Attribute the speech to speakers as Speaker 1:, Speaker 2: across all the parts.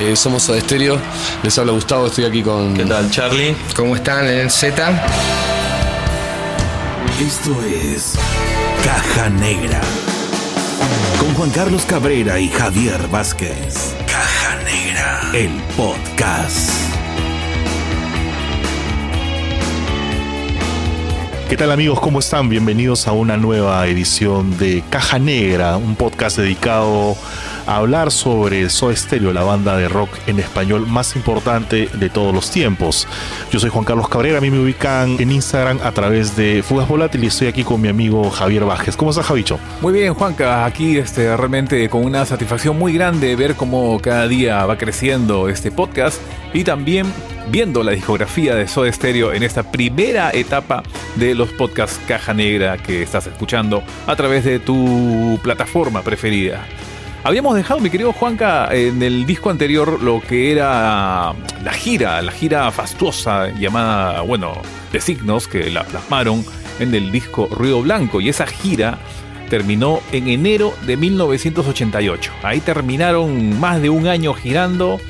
Speaker 1: Eh, somos Soda Stereo. Les habla Gustavo, estoy aquí con.
Speaker 2: ¿Qué tal, Charlie?
Speaker 3: ¿Cómo están en el Z?
Speaker 4: Esto es Caja Negra. Con Juan Carlos Cabrera y Javier Vázquez. Caja Negra. El podcast.
Speaker 5: ¿Qué tal amigos? ¿Cómo están? Bienvenidos a una nueva edición de Caja Negra, un podcast dedicado a hablar sobre Soda Stereo, la banda de rock en español más importante de todos los tiempos. Yo soy Juan Carlos Cabrera, a mí me ubican en Instagram a través de Fugas Volátil y estoy aquí con mi amigo Javier Vázquez. ¿Cómo estás, Javicho?
Speaker 6: Muy bien, Juanca, aquí este, realmente con una satisfacción muy grande ver cómo cada día va creciendo este podcast y también viendo la discografía de Soda Stereo en esta primera etapa de los podcasts Caja Negra que estás escuchando a través de tu plataforma preferida. Habíamos dejado, mi querido Juanca, en el disco anterior lo que era la gira, la gira fastuosa llamada, bueno, de signos que la plasmaron en el disco Ruido Blanco. Y esa gira terminó en enero de 1988. Ahí terminaron más de un año girando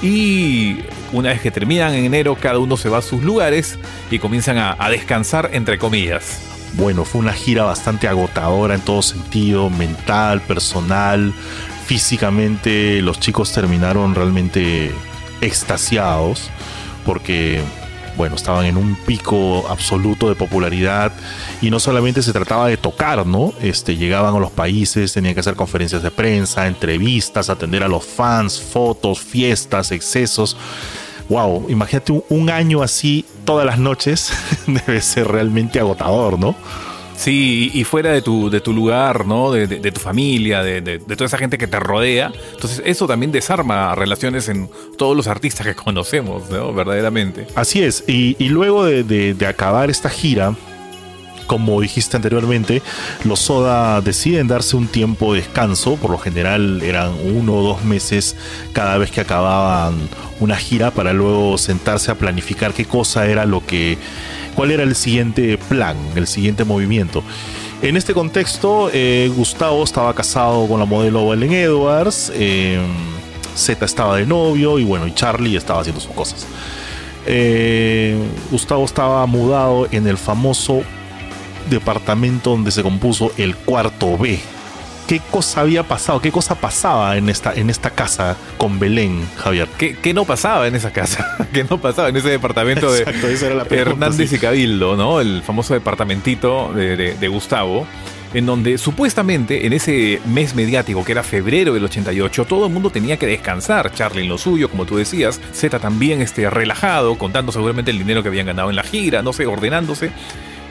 Speaker 6: y una vez que terminan en enero cada uno se va a sus lugares y comienzan a, a descansar entre comillas.
Speaker 5: Bueno, fue una gira bastante agotadora en todo sentido, mental, personal, físicamente. Los chicos terminaron realmente extasiados porque, bueno, estaban en un pico absoluto de popularidad y no solamente se trataba de tocar, ¿no? Este, llegaban a los países, tenían que hacer conferencias de prensa, entrevistas, atender a los fans, fotos, fiestas, excesos wow, imagínate un, año así todas las noches, debe ser realmente agotador, ¿no?
Speaker 6: Sí, y fuera de tu, de tu lugar, ¿no? De, tu familia, de, toda esa gente que te rodea. Entonces, eso también desarma relaciones en todos los artistas que conocemos, ¿no? Verdaderamente.
Speaker 5: Así es. Y, y luego de, acabar esta gira, como dijiste anteriormente, los Soda deciden darse un tiempo de descanso, por lo general eran uno o dos meses cada vez que acababan una gira para luego sentarse a planificar qué cosa era lo que, cuál era el siguiente plan, el siguiente movimiento. En este contexto, eh, Gustavo estaba casado con la modelo Ellen Edwards, eh, Z estaba de novio y bueno, y Charlie estaba haciendo sus cosas. Eh, Gustavo estaba mudado en el famoso departamento donde se compuso el cuarto B, qué cosa había pasado, qué cosa pasaba en esta, en esta casa con Belén, Javier.
Speaker 6: ¿Qué, no pasaba en esa casa? ¿Qué no pasaba en ese departamento de Hernández y Cabildo, ¿no? El famoso departamentito de, Gustavo en donde supuestamente en ese mes mediático que era febrero del 88 todo el mundo tenía que descansar, Charlie en lo suyo, como tú decías, Z también este, relajado, contando seguramente el dinero que habían ganado en la gira, no sé, ordenándose.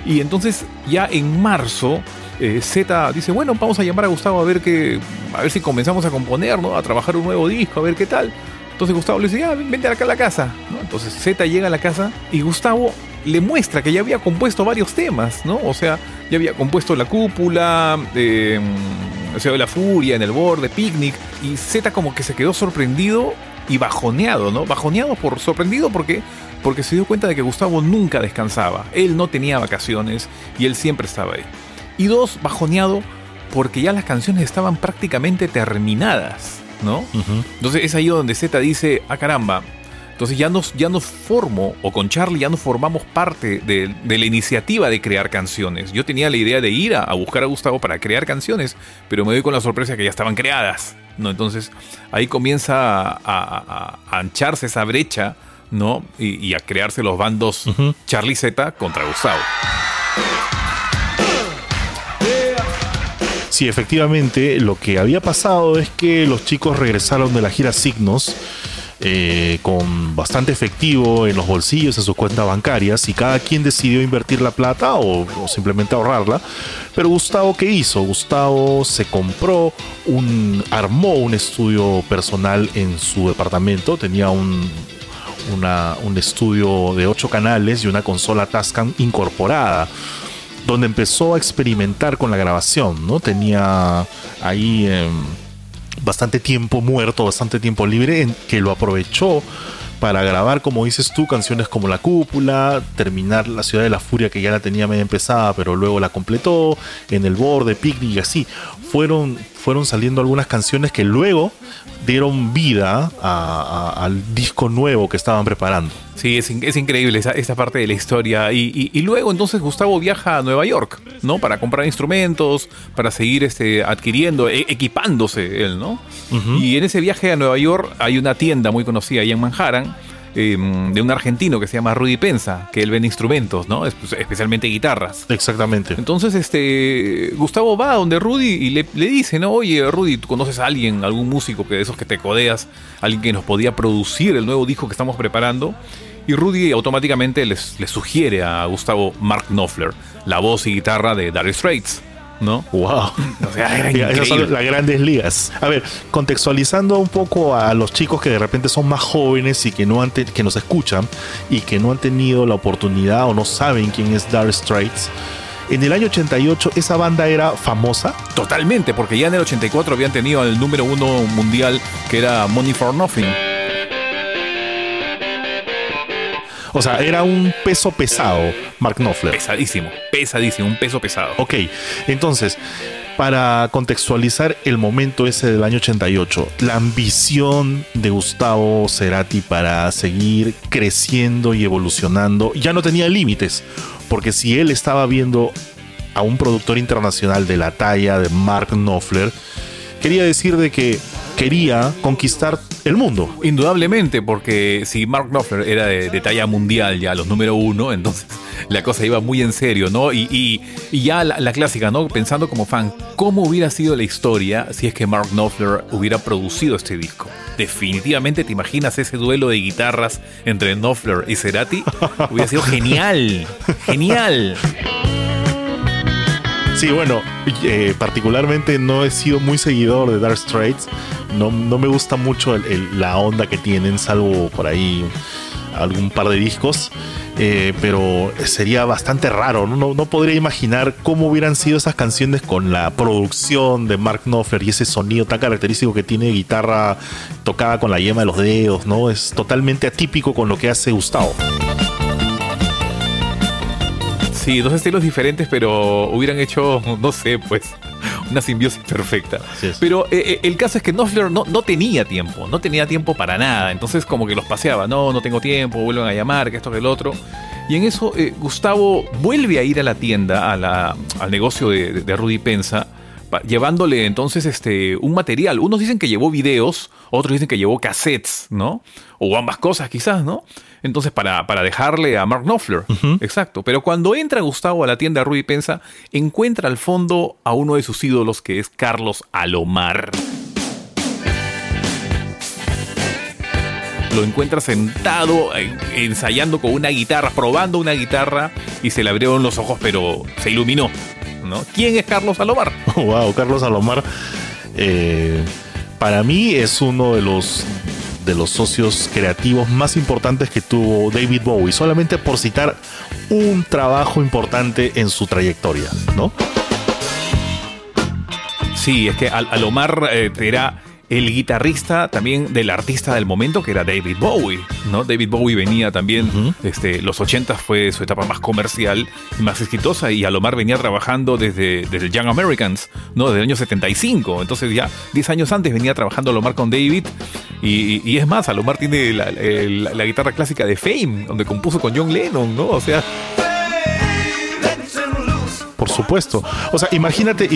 Speaker 6: Y entonces ya en marzo eh, Z dice, bueno, vamos a llamar a Gustavo a ver que, a ver si comenzamos a componer, ¿no? A trabajar un nuevo disco, a ver qué tal. Entonces Gustavo le dice, ya, vente acá a la casa. Entonces Z llega a la casa y Gustavo le muestra que ya había compuesto varios temas, ¿no? O sea, ya había compuesto La Cúpula, eh, O sea, de la Furia, En el Borde, Picnic. Y Z como que se quedó sorprendido y bajoneado, ¿no? Bajoneado por sorprendido porque porque se dio cuenta de que Gustavo nunca descansaba. Él no tenía vacaciones y él siempre estaba ahí. Y dos, bajoneado porque ya las canciones estaban prácticamente terminadas, ¿no? Entonces es ahí donde Z dice, ah caramba, entonces ya nos, ya nos formo, o con Charlie ya nos formamos parte de, la iniciativa de crear canciones. Yo tenía la idea de ir a, buscar a Gustavo para crear canciones, pero me doy con la sorpresa que ya estaban creadas, ¿no? Entonces ahí comienza a, ancharse esa brecha, ¿no? Y, a crearse los bandos Charlie Z contra Gustavo.
Speaker 5: Sí, efectivamente, lo que había pasado es que los chicos regresaron de la gira Signos eh, con bastante efectivo en los bolsillos, en sus cuentas bancarias, y cada quien decidió invertir la plata o, simplemente ahorrarla. Pero Gustavo, ¿qué hizo? Gustavo se compró un, armó un estudio personal en su departamento, tenía un, un estudio de ocho canales y una consola Tascam incorporada donde empezó a experimentar con la grabación, ¿no? Tenía ahí em, bastante tiempo muerto, bastante tiempo libre, en que lo aprovechó para grabar, como dices tú, canciones como La Cúpula, terminar La Ciudad de la Furia, que ya la tenía medio empezada, pero luego la completó, en el borde, Picnic y así. fueron, fueron saliendo algunas canciones que luego dieron vida al disco nuevo que estaban preparando.
Speaker 6: Sí, es, increíble esa, parte de la historia. Y, luego entonces Gustavo viaja a Nueva York, ¿no? Para comprar instrumentos, para seguir este, adquiriendo, e, equipándose él, ¿no? Y en ese viaje a Nueva York hay una tienda muy conocida ahí en Manhattan Em, de un argentino que se llama Rudy Pensa, que él vende instrumentos, ¿no? Pues, especialmente guitarras.
Speaker 5: Exactamente.
Speaker 6: Entonces, este, Gustavo va a donde Rudy y le, dice, ¿no? Oye, Rudy, ¿tú conoces a alguien, algún músico que de esos que te codeas, alguien que nos podía producir el nuevo disco que estamos preparando? Y Rudy automáticamente les, sugiere a Gustavo Mark Knopfler, la voz y guitarra de Dire Straits. ¿No?
Speaker 5: Wow. O sea, Esas son las grandes ligas. A ver, contextualizando un poco a los chicos que de repente son más jóvenes y que no han que nos escuchan y que no han tenido la oportunidad o no saben quién es Dark Straits. En el año 88 esa banda era famosa.
Speaker 6: Totalmente, porque ya en el 84 habían tenido el número uno mundial que era Money for Nothing.
Speaker 5: O sea, era un peso pesado, Mark Knopfler.
Speaker 6: Pesadísimo, pesadísimo, un peso pesado.
Speaker 5: Ok, entonces, para contextualizar el momento ese del año 88, la ambición de Gustavo Cerati para seguir creciendo y evolucionando ya no tenía límites, porque si él estaba viendo a un productor internacional de la talla de Mark Knopfler, quería decir de que quería conquistar el mundo.
Speaker 6: Indudablemente, porque si Mark Knopfler era de, talla mundial, ya los número uno, entonces la cosa iba muy en serio, ¿no? Y, ya la, clásica, ¿no? Pensando como fan, ¿cómo hubiera sido la historia si es que Mark Knopfler hubiera producido este disco? Definitivamente, ¿te imaginas ese duelo de guitarras entre Knopfler y Cerati? Hubiera sido genial, genial.
Speaker 5: Sí, bueno, eh, particularmente no he sido muy seguidor de Dark Straits. No, me gusta mucho la onda que tienen, salvo por ahí algún par de discos. Eh, pero sería bastante raro. ¿no? ¿no? podría imaginar cómo hubieran sido esas canciones con la producción de Mark Knopfler y ese sonido tan característico que tiene guitarra tocada con la yema de los dedos. ¿no? Es totalmente atípico con lo que hace Gustavo.
Speaker 6: Sí, dos estilos diferentes, pero hubieran hecho, no sé, pues, una simbiosis perfecta. Pero eh, eh, el caso es que Knopfler no, no tenía tiempo, no tenía tiempo para nada. Entonces, como que los paseaba, no, no tengo tiempo, vuelven a llamar, que esto, que el otro. Y en eso, eh, Gustavo vuelve a ir a la tienda, a la, al negocio de, de Rudy Pensa llevándole entonces este un material. Unos dicen que llevó videos, otros dicen que llevó cassettes, ¿no? O ambas cosas quizás, ¿no? Entonces para, para dejarle a Mark Knopfler. Exacto. Pero cuando entra Gustavo a la tienda Rudy Pensa, encuentra al fondo a uno de sus ídolos que es Carlos Alomar. Lo encuentra sentado, eh, ensayando con una guitarra, probando una guitarra, y se le abrieron los ojos, pero se iluminó. ¿Quién es Carlos Alomar?
Speaker 5: wow, Carlos Alomar. Eh, para mí es uno de los de los socios creativos más importantes que tuvo David Bowie, solamente por citar un trabajo importante en su trayectoria, ¿no?
Speaker 6: Sí, es que Alomar eh, era el guitarrista también del artista del momento que era David Bowie, ¿no? David Bowie venía también, este, los 80 fue su etapa más comercial y más exitosa y Alomar venía trabajando desde, desde Young Americans, ¿no? Desde el año 75, entonces ya 10 años antes venía trabajando Alomar con David y, es más, Alomar tiene la, la guitarra clásica de Fame, donde compuso con John Lennon, ¿no? O sea
Speaker 5: supuesto. O sea, imagínate,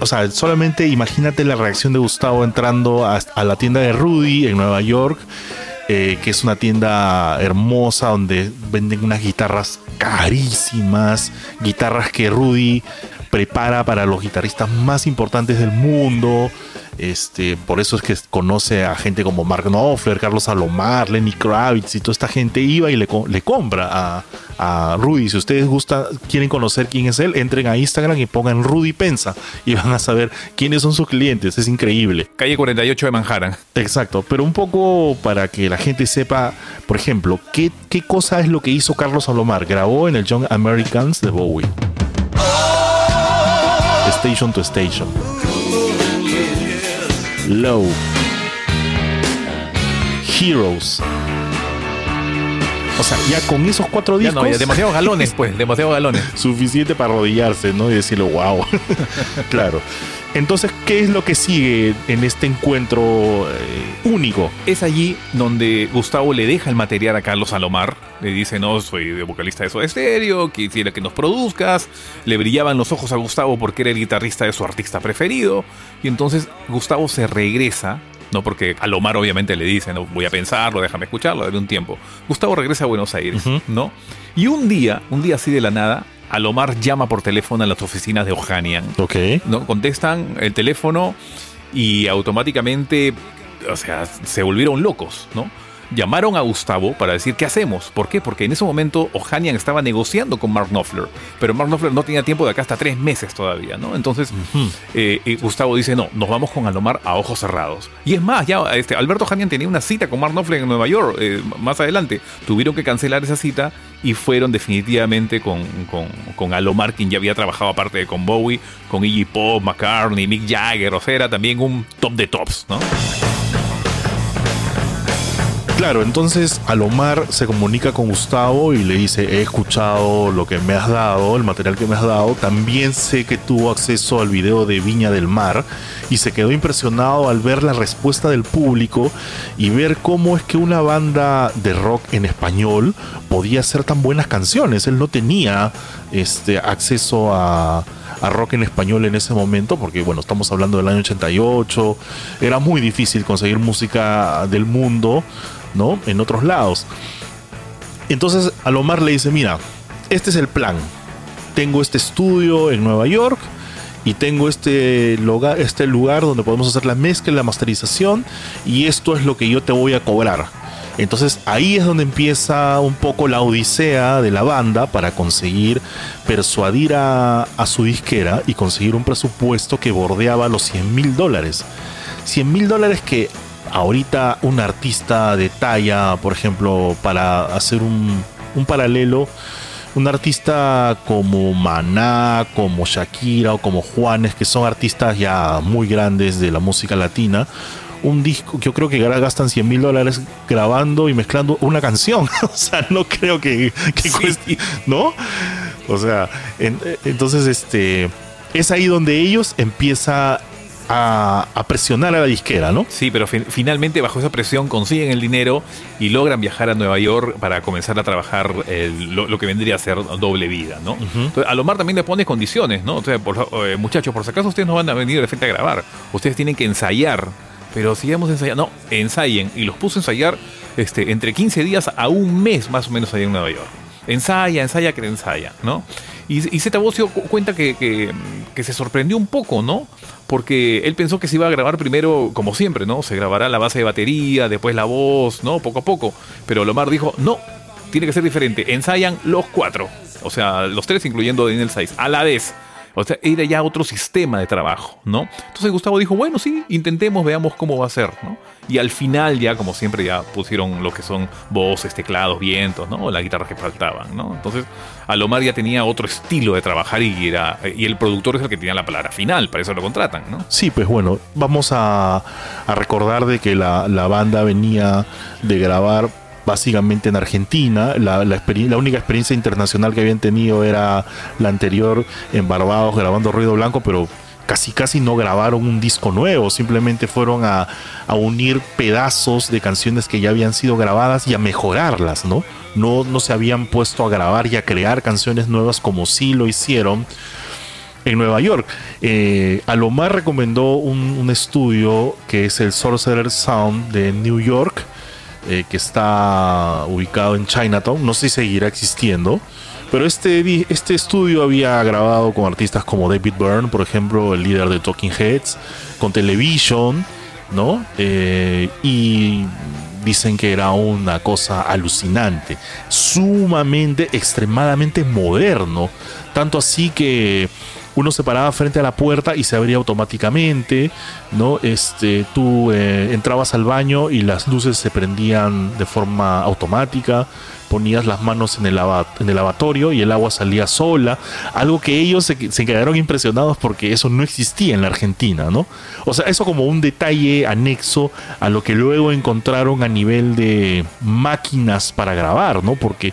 Speaker 5: o sea, solamente imagínate la reacción de Gustavo entrando a, la tienda de Rudy en Nueva York, eh, que es una tienda hermosa donde venden unas guitarras carísimas, guitarras que Rudy prepara para los guitarristas más importantes del mundo. Este, por eso es que conoce a gente como Mark Knopfler, Carlos Salomar, Lenny Kravitz y toda esta gente iba y le, le compra a, Rudy. Si ustedes gustan, quieren conocer quién es él, entren a Instagram y pongan Rudy Pensa y van a saber quiénes son sus clientes. Es increíble.
Speaker 6: Calle 48 de Manhattan.
Speaker 5: Exacto, pero un poco para que la gente sepa, por ejemplo, qué, qué cosa es lo que hizo Carlos Salomar. Grabó en el Young Americans de Bowie. Station to Station. Low. Heroes. O sea, ya con esos cuatro discos.
Speaker 6: Ya no, demasiados galones, pues, demasiados galones.
Speaker 5: suficiente para arrodillarse, ¿no? Y decirle, wow. claro. Entonces, ¿qué es lo que sigue en este encuentro eh, único?
Speaker 6: Es allí donde Gustavo le deja el material a Carlos Salomar. Le dice, no, soy de vocalista de Soda Stereo, quisiera que nos produzcas. Le brillaban los ojos a Gustavo porque era el guitarrista de su artista preferido. Y entonces Gustavo se regresa no porque Alomar obviamente le dice, no voy a pensarlo, déjame escucharlo, dale un tiempo. Gustavo regresa a Buenos Aires, ¿no? Y un día, un día así de la nada, Alomar llama por teléfono a las oficinas de Ohanian.
Speaker 5: Ok.
Speaker 6: ¿no? Contestan el teléfono y automáticamente, o sea, se volvieron locos, ¿no? Llamaron a Gustavo para decir qué hacemos. ¿Por qué? Porque en ese momento Ohanian estaba negociando con Mark Knopfler, pero Mark Knopfler no tenía tiempo de acá hasta tres meses todavía, ¿no? Entonces eh, Gustavo dice, no, nos vamos con Alomar a ojos cerrados. Y es más, ya este, Alberto Ohanian tenía una cita con Mark Knopfler en Nueva York eh, más adelante. Tuvieron que cancelar esa cita y fueron definitivamente con, con, Alomar, quien ya había trabajado aparte de con Bowie, con Iggy Pop, McCartney, Mick Jagger, o sea, era también un top de tops, ¿no?
Speaker 5: Claro, entonces Alomar se comunica con Gustavo y le dice, he escuchado lo que me has dado, el material que me has dado, también sé que tuvo acceso al video de Viña del Mar y se quedó impresionado al ver la respuesta del público y ver cómo es que una banda de rock en español podía hacer tan buenas canciones. Él no tenía este acceso a a rock en español en ese momento, porque bueno, estamos hablando del año 88, era muy difícil conseguir música del mundo ¿no? En otros lados. Entonces Alomar le dice, mira, este es el plan. Tengo este estudio en Nueva York y tengo este lugar, este lugar donde podemos hacer la mezcla y la masterización y esto es lo que yo te voy a cobrar. Entonces ahí es donde empieza un poco la odisea de la banda para conseguir persuadir a, a su disquera y conseguir un presupuesto que bordeaba los 100 mil dólares. 100 mil dólares que ahorita un artista de talla, por ejemplo, para hacer un, paralelo, un artista como Maná, como Shakira o como Juanes, que son artistas ya muy grandes de la música latina, un disco, yo creo que gastan 100 mil dólares grabando y mezclando una canción. o sea, no creo que, cueste, ¿no? O sea, entonces este es ahí donde ellos empieza a, presionar a la disquera, ¿no?
Speaker 6: Sí, pero finalmente bajo esa presión consiguen el dinero y logran viajar a Nueva York para comenzar a trabajar lo, que vendría a ser doble vida, ¿no? a Lomar también le pone condiciones, ¿no? O sea, eh, muchachos, por si acaso ustedes no van a venir de frente a grabar, ustedes tienen que ensayar. Pero sigamos ensayando, no, ensayen. Y los puso a ensayar este, entre 15 días a un mes más o menos allá en Nueva York. Ensaya, ensaya, que ensaya, ¿no? Y, y Zeta cuenta que, que se sorprendió un poco, ¿no? Porque él pensó que se iba a grabar primero, como siempre, ¿no? Se grabará la base de batería, después la voz, ¿no? Poco a poco. Pero Lomar dijo, no, tiene que ser diferente. Ensayan los cuatro, o sea, los tres incluyendo Daniel Saiz, a la vez. O sea, era ya otro sistema de trabajo, ¿no? Entonces Gustavo dijo, bueno, sí, intentemos, veamos cómo va a ser, ¿no? Y al final ya, como siempre, ya pusieron lo que son voces, teclados, vientos, ¿no? Las guitarras que faltaban, ¿no? Entonces, Alomar ya tenía otro estilo de trabajar y, era, y el productor es el que tenía la palabra final, para eso lo contratan, ¿no?
Speaker 5: Sí, pues bueno, vamos a, recordar de que la, la banda venía de grabar básicamente en Argentina. La, única experiencia internacional que habían tenido era la anterior en Barbados grabando Ruido Blanco, pero casi casi no grabaron un disco nuevo, simplemente fueron a, unir pedazos de canciones que ya habían sido grabadas y a mejorarlas, ¿no? No, no se habían puesto a grabar y a crear canciones nuevas como sí lo hicieron en Nueva York. Eh, Alomar recomendó un, un, estudio que es el Sorcerer Sound de New York, eh, que está ubicado en Chinatown. No sé si seguirá existiendo. Pero este, este estudio había grabado con artistas como David Byrne, por ejemplo, el líder de Talking Heads, con Television, ¿no? Eh, y dicen que era una cosa alucinante, sumamente, extremadamente moderno. Tanto así que uno se paraba frente a la puerta y se abría automáticamente, ¿no? Este, tú eh, entrabas al baño y las luces se prendían de forma automática, ponías las manos en el, lavatorio y el agua salía sola, algo que ellos se, se, quedaron impresionados porque eso no existía en la Argentina, ¿no? O sea, eso como un detalle anexo a lo que luego encontraron a nivel de máquinas para grabar, ¿no? Porque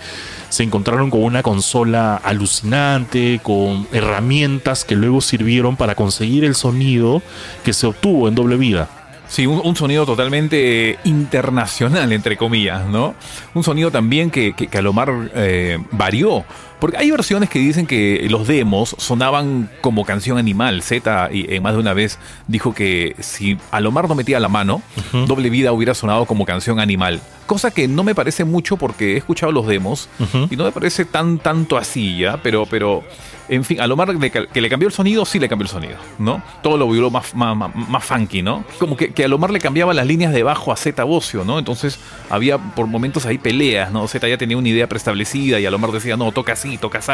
Speaker 5: se encontraron con una consola alucinante, con herramientas que luego sirvieron para conseguir el sonido que se obtuvo en doble vida.
Speaker 6: Sí, un, sonido totalmente internacional, entre comillas, ¿no? Un sonido también que, que, Alomar eh, varió. Porque hay versiones que dicen que los demos sonaban como canción animal. Z, y, más de una vez, dijo que si Alomar no metía la mano, Doble Vida hubiera sonado como canción animal. Cosa que no me parece mucho porque he escuchado los demos y no me parece tan tanto así ya, pero, pero en fin, a lo más que le cambió el sonido, sí le cambió el sonido, ¿no? Todo lo vio más, más, más, funky, ¿no? Como que, que a Lomar le cambiaba las líneas de bajo a Z Bocio, ¿no? Entonces había por momentos ahí peleas, ¿no? Z ya tenía una idea preestablecida y a Lomar decía, no, toca así, toca así.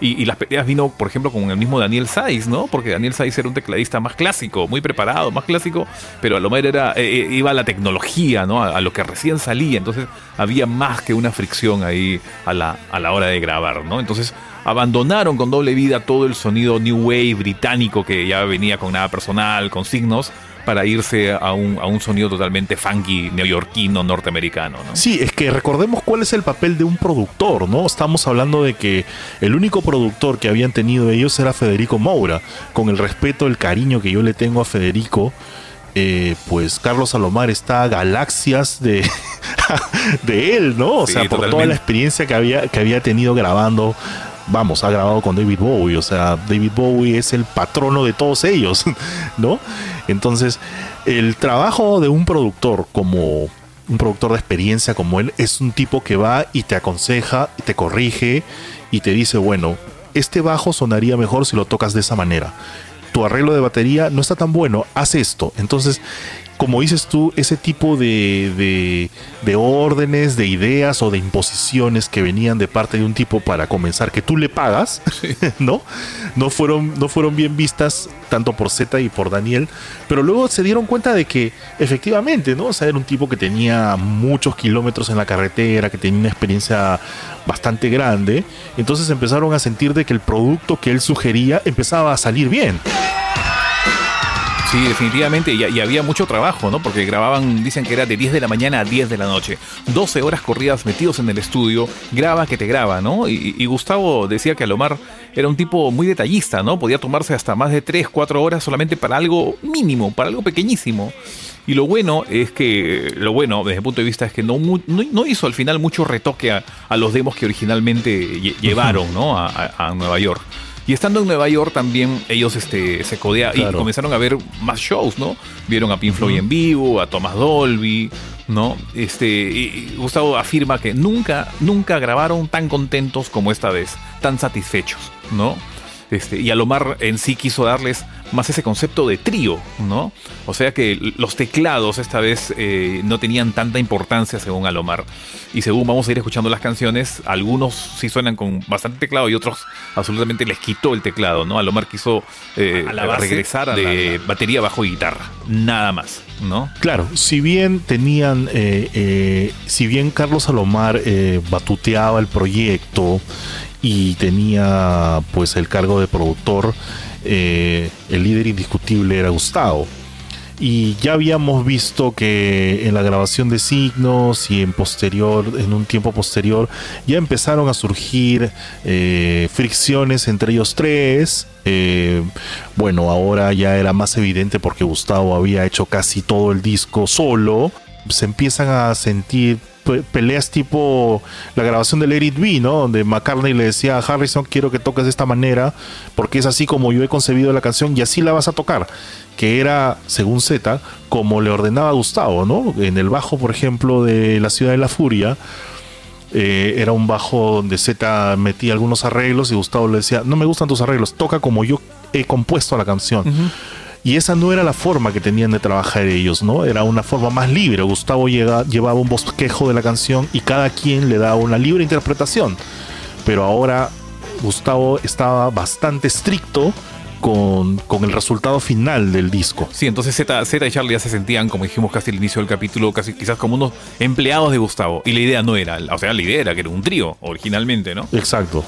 Speaker 6: Y, las peleas vino, por ejemplo, con el mismo Daniel Saiz, ¿no? Porque Daniel Saiz era un tecladista más clásico, muy preparado, más clásico, pero a Lomar era, eh, eh, iba a la tecnología, ¿no? A, lo que recién salía, entonces había más que una fricción ahí a la, a la hora de grabar, ¿no? Entonces abandonaron con doble vida todo el sonido New Wave británico que ya venía con nada personal, con signos, para irse a un, a un sonido totalmente funky, neoyorquino, norteamericano. ¿no?
Speaker 5: Sí, es que recordemos cuál es el papel de un productor, ¿no? Estamos hablando de que el único productor que habían tenido ellos era Federico Moura. Con el respeto, el cariño que yo le tengo a Federico, eh, pues Carlos Salomar está a galaxias de, de él, ¿no? O sea, por toda la experiencia que había, que había tenido grabando vamos, ha grabado con David Bowie, o sea, David Bowie es el patrono de todos ellos, ¿no? Entonces, el trabajo de un productor como un productor de experiencia como él es un tipo que va y te aconseja, te corrige y te dice, bueno, este bajo sonaría mejor si lo tocas de esa manera. Tu arreglo de batería no está tan bueno, haz esto. Entonces, como dices tú, ese tipo de, de, órdenes, de ideas o de imposiciones que venían de parte de un tipo para comenzar que tú le pagas, ¿no? No fueron, no fueron bien vistas tanto por Z y por Daniel, pero luego se dieron cuenta de que efectivamente, ¿no? O sea, era un tipo que tenía muchos kilómetros en la carretera, que tenía una experiencia bastante grande, entonces empezaron a sentir de que el producto que él sugería empezaba a salir bien.
Speaker 6: Sí, definitivamente, y, había mucho trabajo, ¿no? Porque grababan, dicen que era de 10 de la mañana a 10 de la noche. 12 horas corridas metidos en el estudio, graba que te graba, ¿no? Y, Gustavo decía que Alomar era un tipo muy detallista, ¿no? Podía tomarse hasta más de 3, 4 horas solamente para algo mínimo, para algo pequeñísimo. Y lo bueno es que, lo bueno desde el punto de vista es que no, no, hizo al final mucho retoque a, los demos que originalmente llevaron, ¿no? a Nueva York. Y estando en Nueva York también ellos este, se codearon y comenzaron a ver más shows, ¿no? Vieron a Pink Floyd en vivo, a Thomas Dolby, ¿no? Este, y Gustavo afirma que nunca, nunca grabaron tan contentos como esta vez, tan satisfechos, ¿no? Este, y Alomar en sí quiso darles más ese concepto de trío, ¿no? O sea que los teclados esta vez eh, no tenían tanta importancia según Alomar. Y según vamos a ir escuchando las canciones, algunos sí suenan con bastante teclado y otros absolutamente les quitó el teclado, ¿no? Alomar quiso eh, regresar a de batería bajo y guitarra, nada más, ¿no?
Speaker 5: Claro, si bien tenían, eh, si bien Carlos Alomar batuteaba el proyecto y tenía pues el cargo de productor, eh, el líder indiscutible era Gustavo. Y ya habíamos visto que en la grabación de signos y en posterior, en un tiempo posterior, ya empezaron a surgir eh, fricciones entre ellos tres. Eh, bueno, ahora ya era más evidente porque Gustavo había hecho casi todo el disco solo. Se empiezan a sentir peleas tipo la grabación de Let It Be, ¿no? Donde McCartney le decía a Harrison, quiero que toques de esta manera, porque es así como yo he concebido la canción y así la vas a tocar. Que era, según Z, como le ordenaba Gustavo, ¿no? En el bajo, por ejemplo, de La Ciudad de la Furia, eh, era un bajo donde Z metía algunos arreglos y Gustavo le decía, no me gustan tus arreglos, toca como yo he compuesto la canción. Y esa no era la forma que tenían de trabajar ellos, ¿no? Era una forma más libre. Gustavo llevaba un bosquejo de la canción y cada quien le daba una libre interpretación. Pero ahora Gustavo estaba bastante estricto con, el resultado final del disco.
Speaker 6: Sí, entonces Z, Z y Charlie ya se sentían, como dijimos casi al inicio del capítulo, casi quizás como unos empleados de Gustavo. Y la idea no era, o sea, la idea era que era un trío originalmente, ¿no?
Speaker 5: Exacto.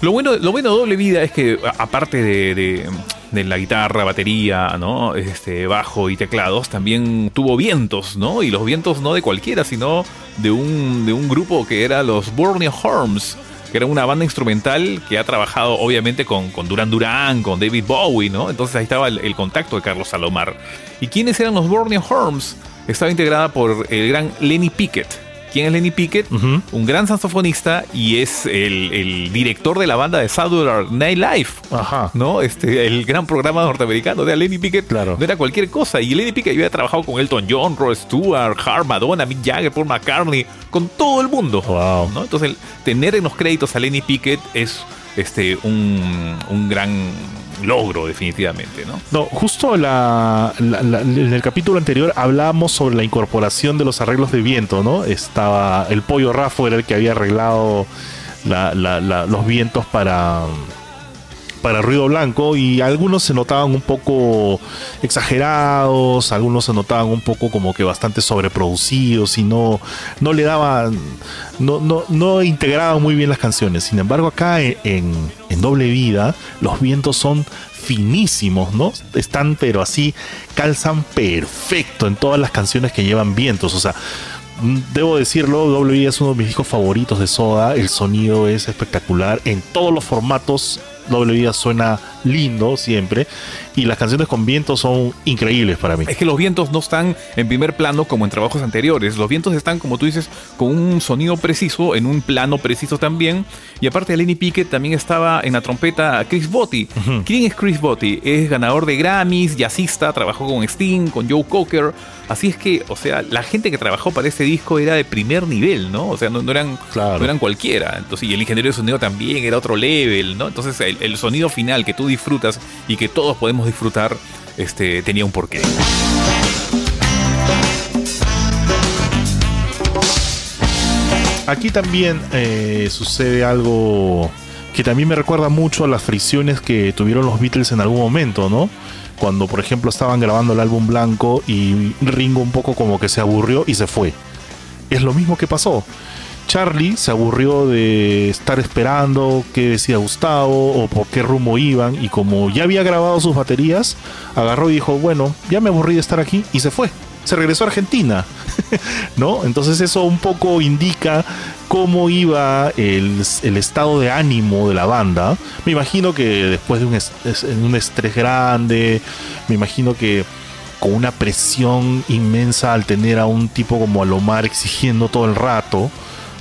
Speaker 6: lo, bueno, lo bueno de Doble Vida es que, aparte de, de, la guitarra, batería, ¿no? Este, bajo y teclados, también tuvo vientos, ¿no? Y los vientos no de cualquiera, sino de un, de un grupo que era los Borneo Horns que era una banda instrumental que ha trabajado obviamente con, con Duran Duran, con David Bowie, ¿no? Entonces ahí estaba el, contacto de Carlos Salomar. ¿Y quiénes eran los Borneo Horns? Estaba integrada por el gran Lenny Pickett ¿Quién es Lenny Pickett? Un gran saxofonista y es el, director de la banda de Saturday Night Live.
Speaker 5: Ajá.
Speaker 6: ¿No? Este, el gran programa norteamericano. de Lenny Pickett
Speaker 5: claro.
Speaker 6: no era cualquier cosa. Y Lenny Pickett había trabajado con Elton John, Rod Stewart, Hart, Madonna, Mick Jagger, Paul McCartney, con todo el mundo.
Speaker 5: Wow.
Speaker 6: ¿no? Entonces, tener en los créditos a Lenny Pickett es este, un, un gran logro, definitivamente, ¿no?
Speaker 5: No, justo la, en el capítulo anterior hablábamos sobre la incorporación de los arreglos de viento, ¿no? Estaba el pollo Rafo era el que había arreglado los vientos para para ruido blanco y algunos se notaban un poco exagerados, algunos se notaban un poco como que bastante sobreproducidos y no, no le daban, no, no, no integraban muy bien las canciones. Sin embargo, acá en, en Doble Vida los vientos son finísimos, ¿no? Están pero así, calzan perfecto en todas las canciones que llevan vientos, o sea, debo decirlo, Vida es uno de mis discos favoritos de Soda. El sonido es espectacular en todos los formatos Doble Vida suena lindo siempre. Y las canciones con vientos son increíbles para mí.
Speaker 6: Es que los vientos no están en primer plano como en trabajos anteriores. Los vientos están, como tú dices, con un sonido preciso, en un plano preciso también. Y aparte de Lenny Pickett también estaba en la trompeta Chris Botti. ¿Quién es Chris Botti? Es ganador de Grammys, jazzista, trabajó con Sting, con Joe Cocker. Así es que, o sea, la gente que trabajó para ese disco era de primer nivel, ¿no? O sea, no, eran, no eran cualquiera. Entonces, y el ingeniero de sonido también era otro level, ¿no? Entonces, el, el sonido final que tú disfrutas y que todos podemos disfrutar, este, tenía un porqué.
Speaker 5: Aquí también eh, sucede algo que también me recuerda mucho a las fricciones que tuvieron los Beatles en algún momento, ¿no? Cuando, por ejemplo, estaban grabando el álbum blanco y Ringo un poco como que se aburrió y se fue. Es lo mismo que pasó. Charlie se aburrió de estar esperando qué decía Gustavo o por qué rumbo iban y como ya había grabado sus baterías, agarró y dijo, bueno, ya me aburrí de estar aquí y se fue. Se regresó a Argentina, ¿no? Entonces eso un poco indica cómo iba el, estado de ánimo de la banda. Me imagino que después de un, un estrés grande, me imagino que con una presión inmensa al tener a un tipo como Alomar exigiendo todo el rato,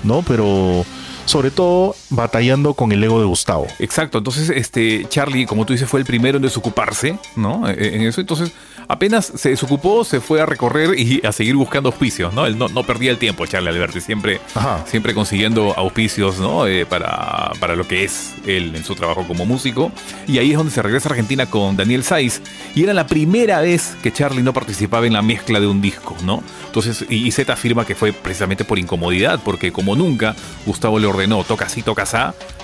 Speaker 5: ¿no? Pero sobre todo batallando con el ego de Gustavo.
Speaker 6: Exacto, entonces este Charlie, como tú dices, fue el primero en desocuparse, ¿no? E, e, en eso, entonces apenas se desocupó, se fue a recorrer y a seguir buscando auspicios, ¿no? Él no, perdía el tiempo, Charlie Alberti, siempre, siempre consiguiendo auspicios, ¿no? Eh, para, para lo que es él en su trabajo como músico. Y ahí es donde se regresa a Argentina con Daniel Saiz. Y era la primera vez que Charlie no participaba en la mezcla de un disco, ¿no? Entonces, y, Z afirma que fue precisamente por incomodidad, porque como nunca, Gustavo le ordenó, toca así, toca así,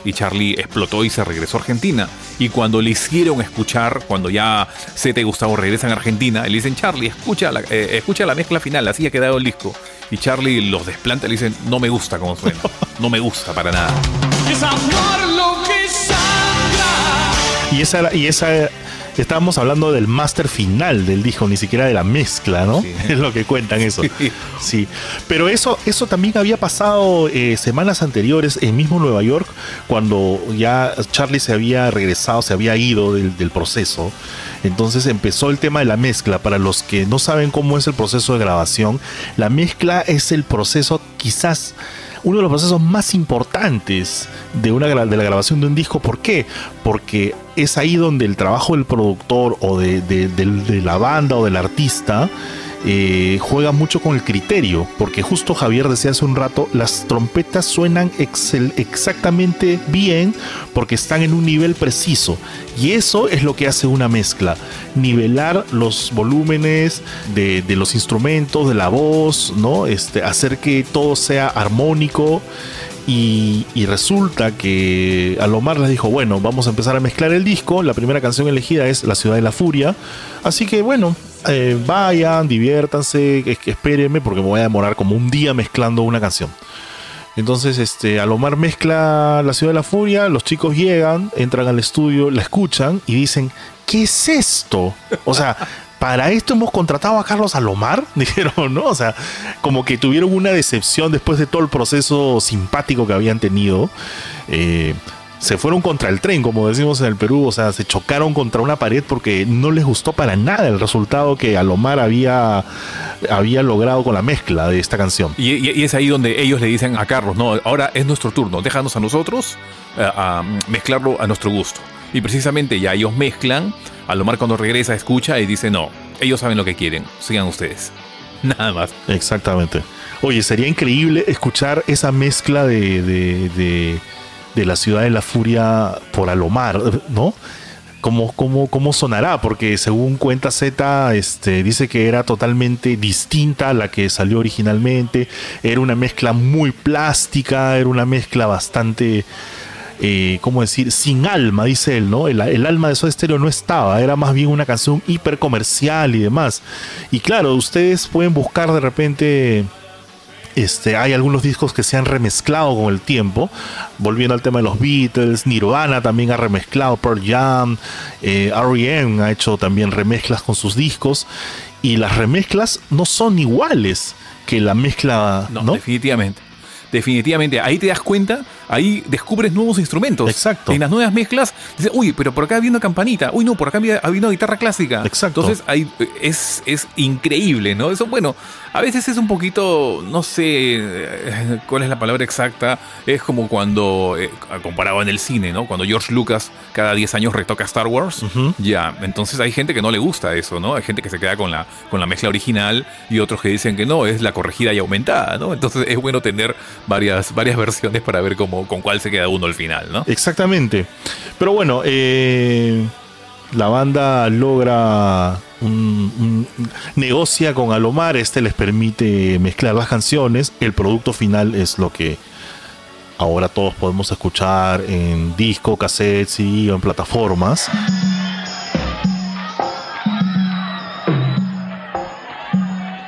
Speaker 6: y Charlie explotó y se regresó a Argentina. Y cuando le hicieron escuchar, cuando ya Z y Gustavo regresan a Argentina, le dicen, Charlie, escucha la, eh, escucha la mezcla final, así ha quedado el disco. Y Charlie los desplanta y le dicen, no me gusta cómo suena, no me gusta para nada.
Speaker 5: Y esa, y esa estábamos hablando del máster final del disco, ni siquiera de la mezcla, ¿no? Es lo que cuentan eso. Sí. Pero eso, eso también había pasado eh, semanas anteriores en mismo Nueva York, cuando ya Charlie se había regresado, se había ido del, del proceso. Entonces empezó el tema de la mezcla. Para los que no saben cómo es el proceso de grabación, la mezcla es el proceso quizás uno de los procesos más importantes de, una, de la grabación de un disco. ¿Por qué? Porque es ahí donde el trabajo del productor o de, de la banda o del artista eh, juega mucho con el criterio, porque justo Javier decía hace un rato, las trompetas suenan exactamente bien porque están en un nivel preciso. Y eso es lo que hace una mezcla, nivelar los volúmenes de, los instrumentos, de la voz, ¿no? Este, hacer que todo sea armónico. Y, y, resulta que Alomar les dijo, bueno, vamos a empezar a mezclar el disco. La primera canción elegida es La Ciudad de la Furia. Así que bueno, eh, vayan, diviértanse, espérenme porque me voy a demorar como un día mezclando una canción. Entonces, este, Alomar mezcla La Ciudad de la Furia, los chicos llegan, entran al estudio, la escuchan y dicen, ¿qué es esto? O sea, para esto hemos contratado a Carlos Alomar, dijeron, ¿no? O sea, como que tuvieron una decepción después de todo el proceso simpático que habían tenido. Eh, se fueron contra el tren, como decimos en el Perú, o sea, se chocaron contra una pared porque no les gustó para nada el resultado que Alomar había, había logrado con la mezcla de esta canción.
Speaker 6: Y, es ahí donde ellos le dicen a Carlos, no, ahora es nuestro turno, déjanos a nosotros eh, a mezclarlo a nuestro gusto. Y precisamente ya ellos mezclan, Alomar cuando regresa escucha y dice, no, ellos saben lo que quieren, sigan ustedes. Nada más.
Speaker 5: Exactamente. Oye, sería increíble escuchar esa mezcla de de la ciudad de la furia por Alomar, ¿no? ¿Cómo, cómo, cómo sonará? Porque según cuenta Z, este, dice que era totalmente distinta a la que salió originalmente. Era una mezcla muy plástica, era una mezcla bastante, eh, ¿cómo decir? Sin alma, dice él, ¿no? El, alma de Soda Stereo no estaba, era más bien una canción hiper comercial y demás. Y claro, ustedes pueden buscar de repente este, hay algunos discos que se han remezclado con el tiempo. Volviendo al tema de los Beatles, Nirvana también ha remezclado, Pearl Jam, eh, R.E.M. ha hecho también remezclas con sus discos. Y las remezclas no son iguales que la mezcla.
Speaker 6: no, definitivamente definitivamente ahí te das cuenta, ahí descubres nuevos instrumentos.
Speaker 5: Exacto.
Speaker 6: En las nuevas mezclas, dices, uy, pero por acá había una campanita, uy, no, por acá había, una guitarra clásica.
Speaker 5: Exacto.
Speaker 6: Entonces ahí es, es increíble, ¿no? Eso, bueno, a veces es un poquito, no sé eh, cuál es la palabra exacta, es como cuando, eh, comparado en el cine, ¿no? Cuando George Lucas cada 10 años retoca Star Wars, ya, entonces hay gente que no le gusta eso, ¿no? Hay gente que se queda con la, con la mezcla original y otros que dicen que no, es la corregida y aumentada, ¿no? Entonces es bueno tener varias, varias versiones para ver cómo, con cuál se queda uno al final, ¿no?
Speaker 5: Exactamente. Pero bueno, eh, la banda logra un, negocia con Alomar, este les permite mezclar las canciones, el producto final es lo que ahora todos podemos escuchar en disco, cassette, y en plataformas.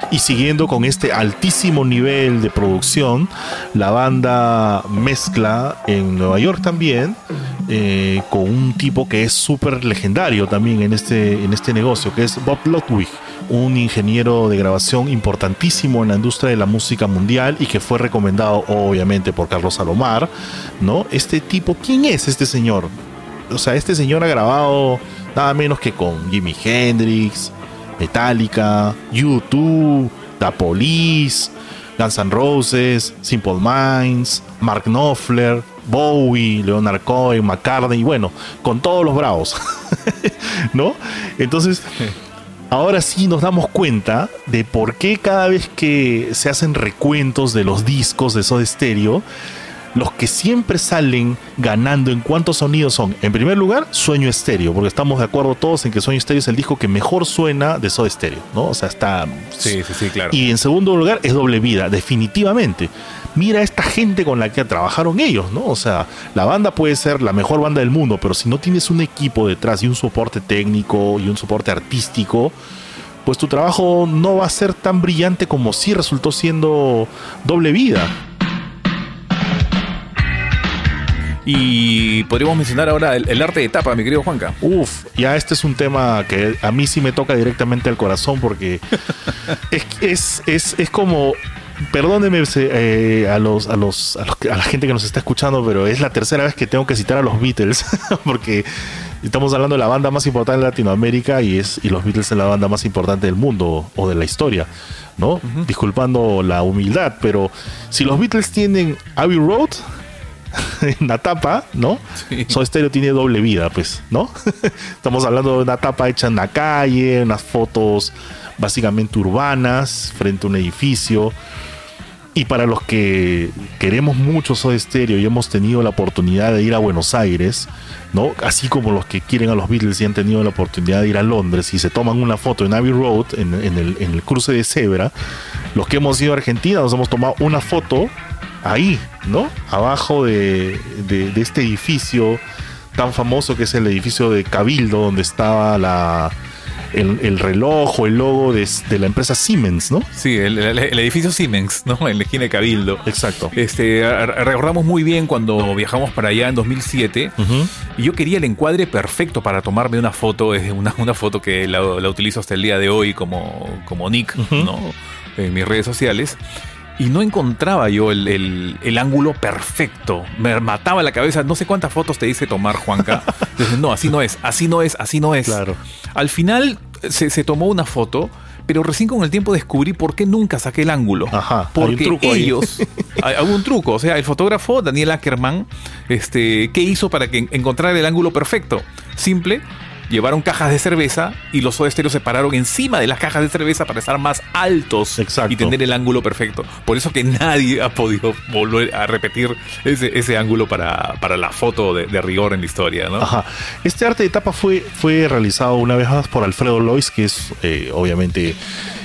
Speaker 5: Y siguiendo con este altísimo nivel de producción, la banda mezcla en Nueva York también eh, con un tipo que es súper legendario también en este, en este negocio, que es Bob Ludwig, un ingeniero de grabación importantísimo en la industria de la música mundial y que fue recomendado obviamente por Carlos Salomar, ¿no? Este tipo, ¿quién es este señor? O sea, este señor ha grabado nada menos que con Jimi Hendrix, Metallica, YouTube, The Police, Guns N' Roses, Simple Minds, Mark Knopfler, Bowie, Leonard Cohen, McCartney, bueno, con todos los bravos, ¿no? Entonces, ahora sí nos damos cuenta de por qué cada vez que se hacen recuentos de los discos de Soda Stereo, los que siempre salen ganando en cuántos sonidos son, en primer lugar, Sueño Estéreo, porque estamos de acuerdo todos en que Sueño Estéreo es el disco que mejor suena de Soda Stereo, ¿no? O sea, está...
Speaker 6: Sí, sí, sí, claro.
Speaker 5: Y en segundo lugar es Doble Vida, definitivamente. Mira esta gente con la que trabajaron ellos, ¿no? O sea, la banda puede ser la mejor banda del mundo, pero si no tienes un equipo detrás y un soporte técnico y un soporte artístico, pues tu trabajo no va a ser tan brillante como si resultó siendo Doble Vida.
Speaker 6: Y podríamos mencionar ahora el, arte de tapa, mi querido Juanca.
Speaker 5: Uf, ya este es un tema que a mí sí me toca directamente al corazón porque es, es, es, como perdóneme eh, a, los, a, los, a, la gente que nos está escuchando, pero es la tercera vez que tengo que citar a los Beatles, porque estamos hablando de la banda más importante de Latinoamérica y, es, y los Beatles es la banda más importante del mundo o de la historia, ¿no? Disculpando la humildad, pero si los Beatles tienen Abbey Road, en la tapa, ¿no? Sí. Soda tiene doble vida, pues, ¿no? Estamos hablando de una tapa hecha en la calle, unas fotos básicamente urbanas frente a un edificio. Y para los que queremos mucho Soda Stereo y hemos tenido la oportunidad de ir a Buenos Aires, ¿no? Así como los que quieren a los Beatles y han tenido la oportunidad de ir a Londres y se toman una foto en Abbey Road, en, el, en el cruce de Zebra, los que hemos ido a Argentina nos hemos tomado una foto ahí, ¿no? Abajo de, este edificio tan famoso que es el edificio de Cabildo, donde estaba la, el, reloj o el logo de, la empresa Siemens, ¿no?
Speaker 6: Sí, el, edificio Siemens, ¿no? En la esquina de Cabildo.
Speaker 5: Exacto.
Speaker 6: Este, recordamos muy bien cuando viajamos para allá en 2007 y yo quería el encuadre perfecto para tomarme una foto, es una, una foto que la, utilizo hasta el día de hoy como, como nick, ¿no? En mis redes sociales y no encontraba yo el, ángulo perfecto. Me mataba la cabeza. No sé cuántas fotos te dice tomar, Juanca. no, así no es, así no es, así no es.
Speaker 5: Claro.
Speaker 6: Al final se, tomó una foto pero recién con el tiempo descubrí por qué nunca saqué el ángulo.
Speaker 5: Ajá,
Speaker 6: porque hay un truco ellos, hay, un truco, o sea, el fotógrafo Daniel Ackerman, este, ¿qué hizo para que encontrara el ángulo perfecto? Simple, llevaron cajas de cerveza y los Soda se pararon encima de las cajas de cerveza para estar más altos y tener el ángulo perfecto. Por eso que nadie ha podido volver a repetir ese, ángulo para, para, la foto de, rigor en la historia. ¿no?
Speaker 5: Ajá. Este arte de tapa fue, fue realizado una vez más por Alfredo Lois, que es eh, obviamente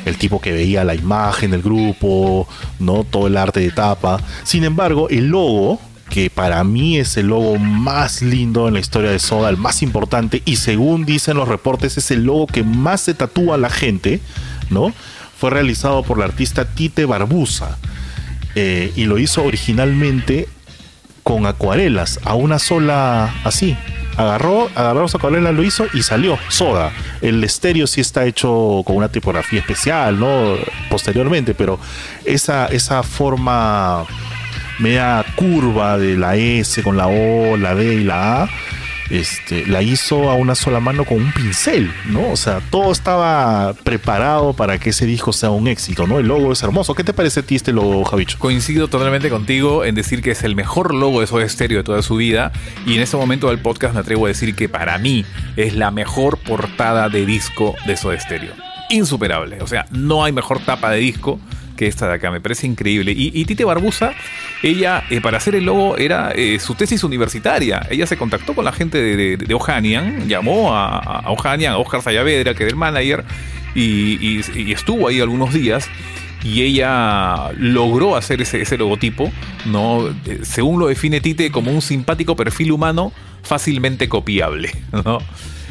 Speaker 5: el tipo que veía la imagen del grupo, ¿no? todo el arte de tapa. Sin embargo, el logo que para mí es el logo más lindo en la historia de Soda, el más importante, y según dicen los reportes, es el logo que más se tatúa a la gente, ¿no? Fue realizado por la artista Tite Barbusa eh, y lo hizo originalmente con acuarelas, a una sola así. Agarró, agarró las acuarelas, lo hizo y salió Soda. El estéreo sí está hecho con una tipografía especial, ¿no? Posteriormente, pero esa, esa forma media curva de la S con la O, la D y la A, este, la hizo a una sola mano con un pincel, ¿no? O sea, todo estaba preparado para que ese disco sea un éxito, ¿no? El logo es hermoso. ¿Qué te parece a ti este logo, Javicho?
Speaker 6: Coincido totalmente contigo en decir que es el mejor logo de Soda Stereo de toda su vida y en este momento del podcast me atrevo a decir que para mí es la mejor portada de disco de Soda Stereo. Insuperable, o sea, no hay mejor tapa de disco que esta de acá. Me parece increíble. Y, Tite Barbusa, ella, eh, para hacer el logo, era eh, su tesis universitaria. Ella se contactó con la gente de, de, Ohanian, llamó a, a Ohanian, a Oscar Sayavedra, que era el manager, y, estuvo ahí algunos días y ella logró hacer ese, ese, logotipo, ¿no? Eh, según lo define Tite como un simpático perfil humano fácilmente copiable, ¿no?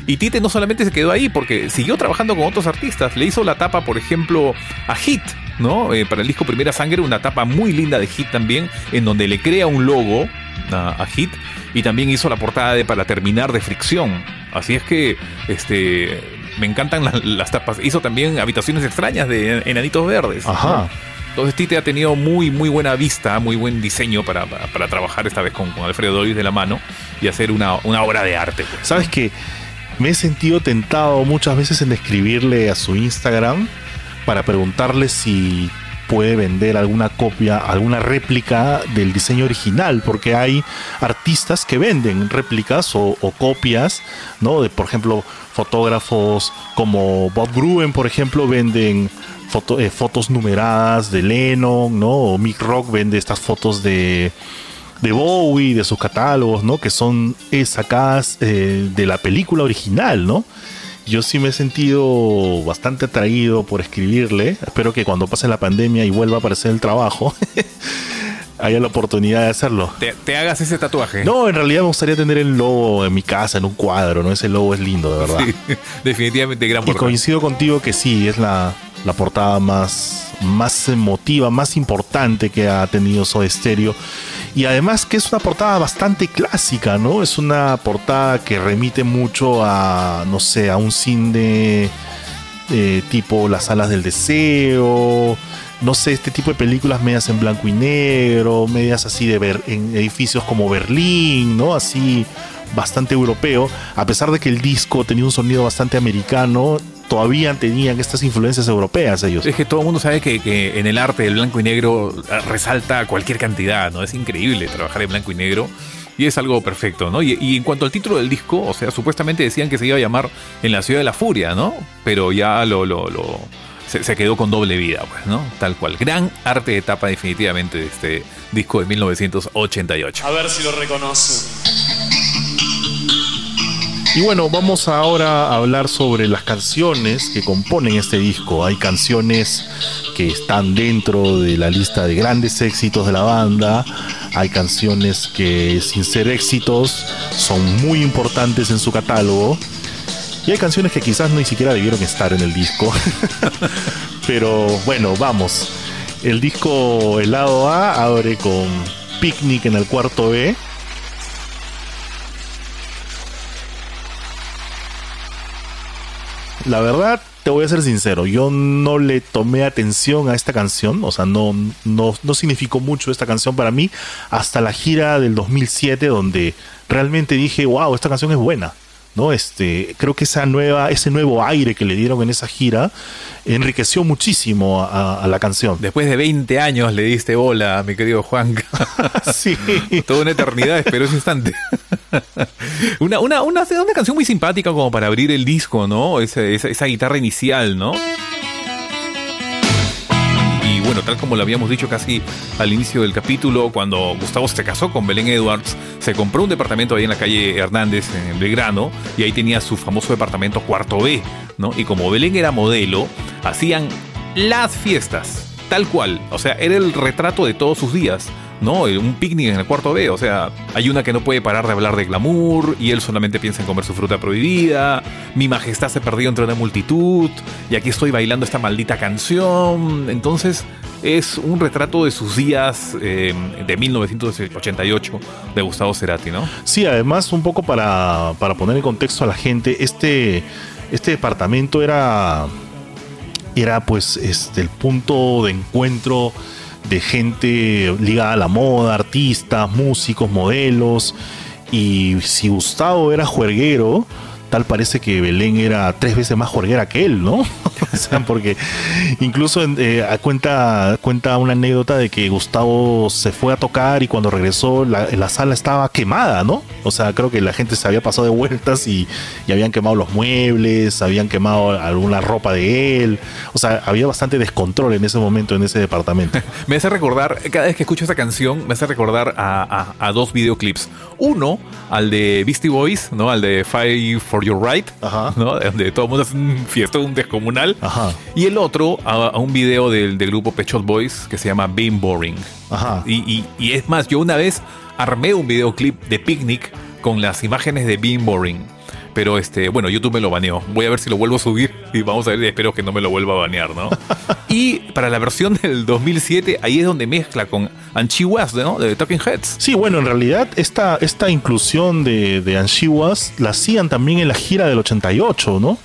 Speaker 6: Y Tite no solamente se quedó ahí, porque siguió trabajando con otros artistas. Le hizo la tapa, por ejemplo, a Hit, ¿no? Eh, para el disco Primera Sangre, una tapa muy linda de Hit también, en donde le crea un logo a, Hit. Y también hizo la portada de Para Terminar de Fricción. Así es que, este. Me encantan las, tapas. Hizo también Habitaciones Extrañas de Enanitos Verdes.
Speaker 5: Ajá.
Speaker 6: Entonces Tite ha tenido muy, muy buena vista, muy buen diseño para, trabajar esta vez con, Alfredo Doris de la mano y hacer una, obra de arte.
Speaker 5: Pues. ¿Sabes qué? me he sentido tentado muchas veces en escribirle a su Instagram para preguntarle si puede vender alguna copia, alguna réplica del diseño original, porque hay artistas que venden réplicas o, copias, ¿no? De, por ejemplo, fotógrafos como Bob Gruen, por ejemplo, venden eh, fotos numeradas de Lennon, ¿no? O Mick Rock vende estas fotos de de Bowie, de sus catálogos, ¿no? Que son eh, sacadas de la película original, ¿no? Yo sí me he sentido bastante atraído por escribirle. Espero que cuando pase la pandemia y vuelva a aparecer el trabajo, haya la oportunidad de hacerlo.
Speaker 6: Te, hagas ese tatuaje.
Speaker 5: No, en realidad me gustaría tener el logo en mi casa, en un cuadro, ¿no? Ese logo es lindo, de verdad. Sí,
Speaker 6: definitivamente gran
Speaker 5: portada. Y coincido contigo que sí, es la, la portada más, más emotiva, más importante que ha tenido Soda Stereo y además que es una portada bastante clásica, ¿no? Es una portada que remite mucho a, no sé, a un cine eh, tipo Las alas del deseo, no sé, este tipo de películas medias en blanco y negro, medias así de ver en edificios como Berlín, ¿no? Así bastante europeo, a pesar de que el disco tenía un sonido bastante americano, todavía tenían estas influencias europeas ellos.
Speaker 6: Es que todo el mundo sabe que, en el arte del blanco y negro ah, resalta cualquier cantidad, ¿no? Es increíble trabajar en blanco y negro y es algo perfecto, ¿no? Y, en cuanto al título del disco, o sea, supuestamente decían que se iba a llamar En la ciudad de la furia, ¿no? Pero ya lo, lo, lo se, se, quedó con doble vida, pues, ¿no? Tal cual. Gran arte de tapa definitivamente de este disco de 1988.
Speaker 2: A ver si lo reconocen.
Speaker 5: Y bueno, vamos ahora a hablar sobre las canciones que componen este disco. Hay canciones que están dentro de la lista de grandes éxitos de la banda. Hay canciones que sin ser éxitos son muy importantes en su catálogo. Y hay canciones que quizás ni siquiera debieron estar en el disco. Pero bueno, vamos. El disco El lado A abre con Picnic en el cuarto B. La verdad, te voy a ser sincero, yo no le tomé atención a esta canción, o sea, no, no, no significó mucho esta canción para mí hasta la gira del 2007 donde realmente dije, wow, esta canción es buena. ¿No? Este, creo que esa nueva, ese nuevo aire que le dieron en esa gira enriqueció muchísimo a, la canción.
Speaker 6: Después de 20 años le diste bola, mi querido Juan.
Speaker 5: sí.
Speaker 6: Toda una eternidad esperó ese instante. una, una, una, una, canción muy simpática como para abrir el disco, ¿no? Esa, esa, esa guitarra inicial, ¿no? Bueno, tal como lo habíamos dicho casi al inicio del capítulo, cuando Gustavo se casó con Belén Edwards, se compró un departamento ahí en la calle Hernández, en Belgrano, y ahí tenía su famoso departamento cuarto B, ¿no? Y como Belén era modelo, hacían las fiestas, tal cual, o sea, era el retrato de todos sus días. ¿No? Un picnic en el cuarto B, o sea, hay una que no puede parar de hablar de glamour y él solamente piensa en comer su fruta prohibida, mi majestad se perdió entre una multitud y aquí estoy bailando esta maldita canción, entonces es un retrato de sus días eh, de 1988 de Gustavo Cerati, ¿no?
Speaker 5: Sí, además un poco para, para poner en contexto a la gente, este, este departamento era, era pues este, el punto de encuentro de gente ligada a la moda, artistas, músicos, modelos. Y si Gustavo era juerguero, tal parece que Belén era tres veces más juerguera que él, ¿no? o sea, porque incluso eh, cuenta, cuenta una anécdota de que Gustavo se fue a tocar y cuando regresó la, la, sala estaba quemada, ¿no? O sea, creo que la gente se había pasado de vueltas y, y, habían quemado los muebles, habían quemado alguna ropa de él. O sea, había bastante descontrol en ese momento en ese departamento.
Speaker 6: me hace recordar, cada vez que escucho esa canción, me hace recordar a, a, a dos videoclips. Uno, al de Beastie Boys, ¿no? Al de Five for Your Right, ¿no? Donde todo el mundo hace un fiesta, un descomunal. Y el otro a, un video del, grupo Pechot Boys que se llama Being Boring. Y, y, es más, yo una vez armé un videoclip de picnic con las imágenes de Being Boring. Pero este, bueno, YouTube me lo baneó. Voy a ver si lo vuelvo a subir y vamos a ver, espero que no me lo vuelva a banear, ¿no? y para la versión del 2007, ahí es donde mezcla con Anchiwas, ¿no? De Talking Heads.
Speaker 5: Sí, bueno, en realidad esta, esta inclusión de, de Anchiwas la hacían también en la gira del 88, ¿no?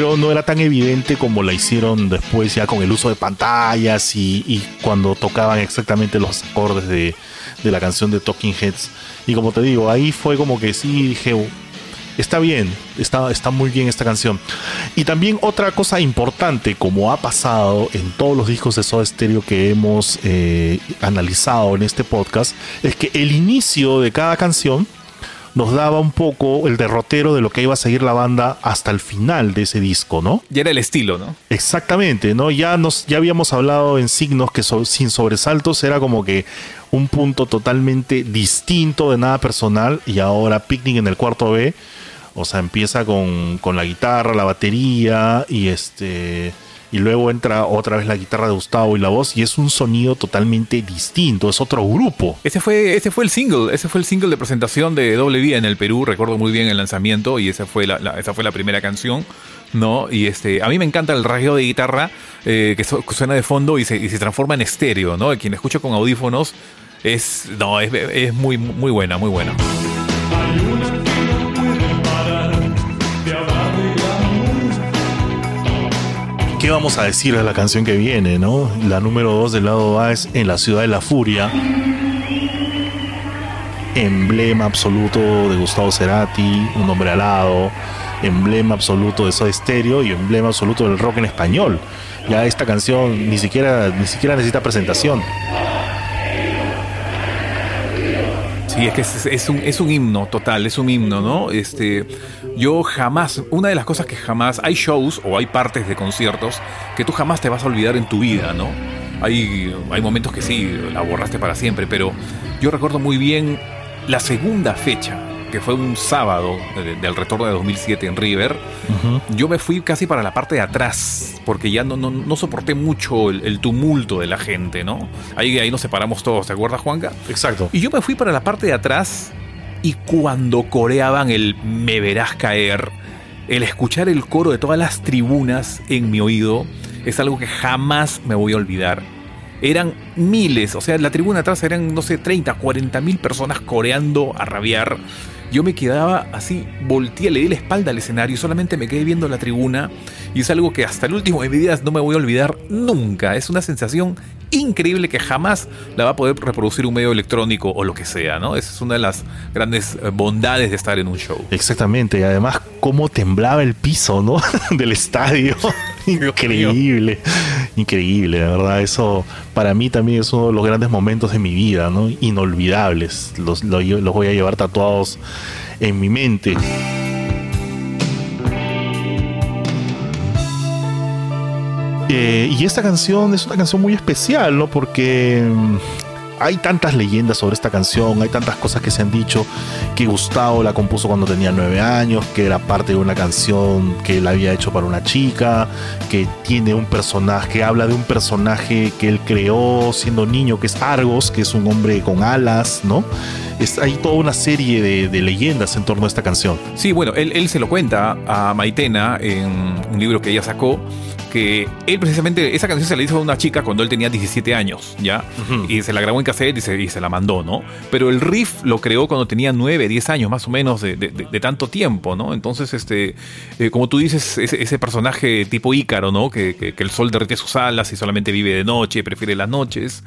Speaker 5: Pero no era tan evidente como la hicieron después ya con el uso de pantallas y, cuando tocaban exactamente los acordes de, la canción de Talking Heads. Y como te digo, ahí fue como que sí dije, oh, está bien, está, está muy bien esta canción. Y también otra cosa importante, como ha pasado en todos los discos de Soda Stereo que hemos eh, analizado en este podcast, es que el inicio de cada canción nos daba un poco el derrotero de lo que iba a seguir la banda hasta el final de ese disco, ¿no?
Speaker 6: Ya era el estilo, ¿no?
Speaker 5: Exactamente, ¿no? Ya nos ya habíamos hablado en signos que sin sobresaltos era como que un punto totalmente distinto de nada personal y ahora Picnic en el cuarto B, o sea, empieza con, con la guitarra, la batería y este y luego entra otra vez la guitarra de Gustavo y la voz y es un sonido totalmente distinto, es otro grupo.
Speaker 6: Ese fue, ese fue el single, ese fue el single de presentación de Doble en el Perú, recuerdo muy bien el lanzamiento y esa fue la, esa fue la primera canción. ¿no? Y este, a mí me encanta el rasgueo de guitarra eh, que suena de fondo y se, y se, transforma en estéreo, ¿no? Quien escucha con audífonos es, no, es, es muy, muy buena, muy buena.
Speaker 5: ¿Qué vamos a decir de la canción que viene, no? La número 2 del lado A es En la ciudad de la furia. Emblema absoluto de Gustavo Cerati, un hombre alado, emblema absoluto de Soda Stereo y emblema absoluto del rock en español. Ya esta canción ni siquiera, ni siquiera necesita presentación.
Speaker 6: Sí, es que es, un, es un himno total, es un himno, ¿no? Este, yo jamás, una de las cosas que jamás, hay shows o hay partes de conciertos que tú jamás te vas a olvidar en tu vida, ¿no? Hay, hay momentos que sí, la borraste para siempre, pero yo recuerdo muy bien la segunda fecha que fue un sábado del retorno de 2007 en River, yo me fui casi para la parte de atrás, porque ya no, no, soporté mucho el, tumulto de la gente, ¿no? Ahí, ahí nos separamos todos, ¿te acuerdas, Juanca?
Speaker 5: Exacto.
Speaker 6: Y yo me fui para la parte de atrás y cuando coreaban el Me verás caer, el escuchar el coro de todas las tribunas en mi oído es algo que jamás me voy a olvidar. Eran miles, o sea, la tribuna atrás eran, no sé, 30, 40 mil personas coreando a rabiar. Yo me quedaba así, volteé, le di la espalda al escenario, solamente me quedé viendo la tribuna y es algo que hasta el último de mi vida no me voy a olvidar nunca. Es una sensación increíble que jamás la va a poder reproducir un medio electrónico o lo que sea, ¿no? Esa es una de las grandes eh, bondades de estar en un show.
Speaker 5: Exactamente, y además cómo temblaba el piso, ¿no? Del estadio. increíble, increíble, de verdad. Eso para mí también es uno de los grandes momentos de mi vida, ¿no? Inolvidables. Los, los voy a llevar tatuados en mi mente. Eh, y esta canción es una canción muy especial, ¿no? Porque mm, hay tantas leyendas sobre esta canción, hay tantas cosas que se han dicho, que Gustavo la compuso cuando tenía nueve años, que era parte de una canción que él había hecho para una chica, que tiene un personaje, habla de un personaje que él creó siendo niño, que es Argos, que es un hombre con alas, ¿no? hay toda una serie de, leyendas en torno a esta canción.
Speaker 6: Sí, bueno, él, él se lo cuenta a Maitena en un libro que ella sacó que él precisamente, esa canción se la hizo a una chica cuando él tenía 17 años, ¿ya? Y se la grabó en cassette y se, y se, la mandó, ¿no? Pero el riff lo creó cuando tenía 9, 10 años más o menos de, tanto tiempo, ¿no? Entonces, este, eh, como tú dices, ese, personaje tipo Ícaro, ¿no? Que, el sol derrite sus alas y solamente vive de noche, prefiere las noches.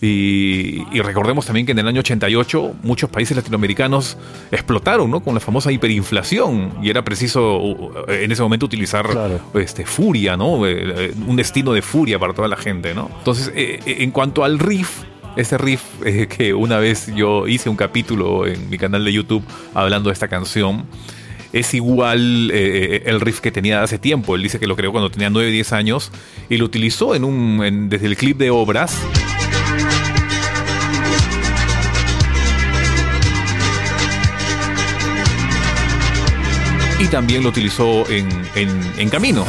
Speaker 6: Y, y, recordemos también que en el año 88 muchos países latinoamericanos explotaron, ¿no? Con la famosa hiperinflación y era preciso en ese momento utilizar este, furia, ¿no? Eh, eh, un destino de furia para toda la gente, ¿no? Entonces, eh, en cuanto al riff, ese riff que una vez yo hice un capítulo en mi canal de YouTube hablando de esta canción, es igual el riff que tenía hace tiempo. Él dice que lo creó cuando tenía 9, 10 años y lo utilizó en un, desde el clip de obras. También lo utilizó en, en, en Camino.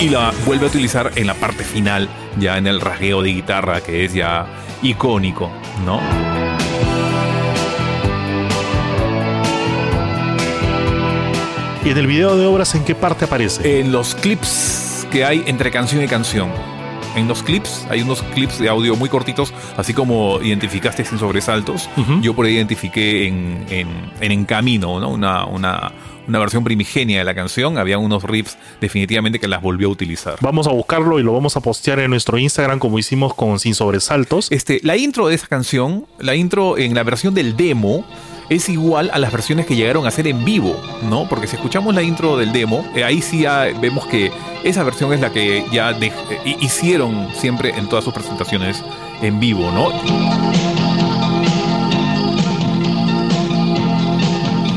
Speaker 6: Y la vuelve a utilizar en la parte final, ya en el rasgueo de guitarra, que es ya icónico, ¿no?
Speaker 5: ¿Y en el video de obras en qué parte aparece?
Speaker 6: En los clips que hay entre canción y canción en los clips. Hay unos clips de audio muy cortitos, así como identificaste sin sobresaltos. Yo por ahí identifiqué en, en, en, Camino, ¿no? Una, una, una versión primigenia de la canción. Había unos riffs definitivamente que las volvió a utilizar.
Speaker 5: Vamos a buscarlo y lo vamos a postear en nuestro Instagram como hicimos con Sin Sobresaltos.
Speaker 6: Este, la intro de esa canción, la intro en la versión del demo, es igual a las versiones que llegaron a ser en vivo, ¿no? Porque si escuchamos la intro del demo, eh, ahí sí ya vemos que esa versión es la que ya eh, hicieron siempre en todas sus presentaciones en vivo, ¿no?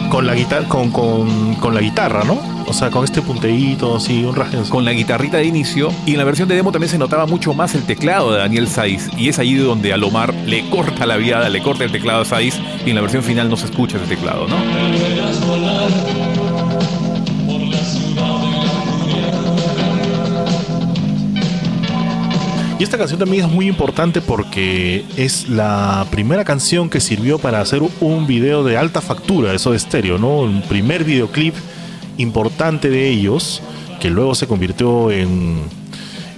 Speaker 5: Con la, guitarra, con, con la guitarra, ¿no? O sea, con este punteíto, así, un rasgueo.
Speaker 6: Con la guitarrita de inicio. Y en la versión de demo también se notaba mucho más el teclado de Daniel Saiz. Y es allí donde Alomar le corta la viada, le corta el teclado a Saiz. Y en la versión final no se escucha ese teclado, ¿no?
Speaker 5: Y esta canción también es muy importante porque es la primera canción que sirvió para hacer un video de alta factura, eso de estéreo, ¿no? Un primer videoclip importante de ellos, que luego se convirtió en,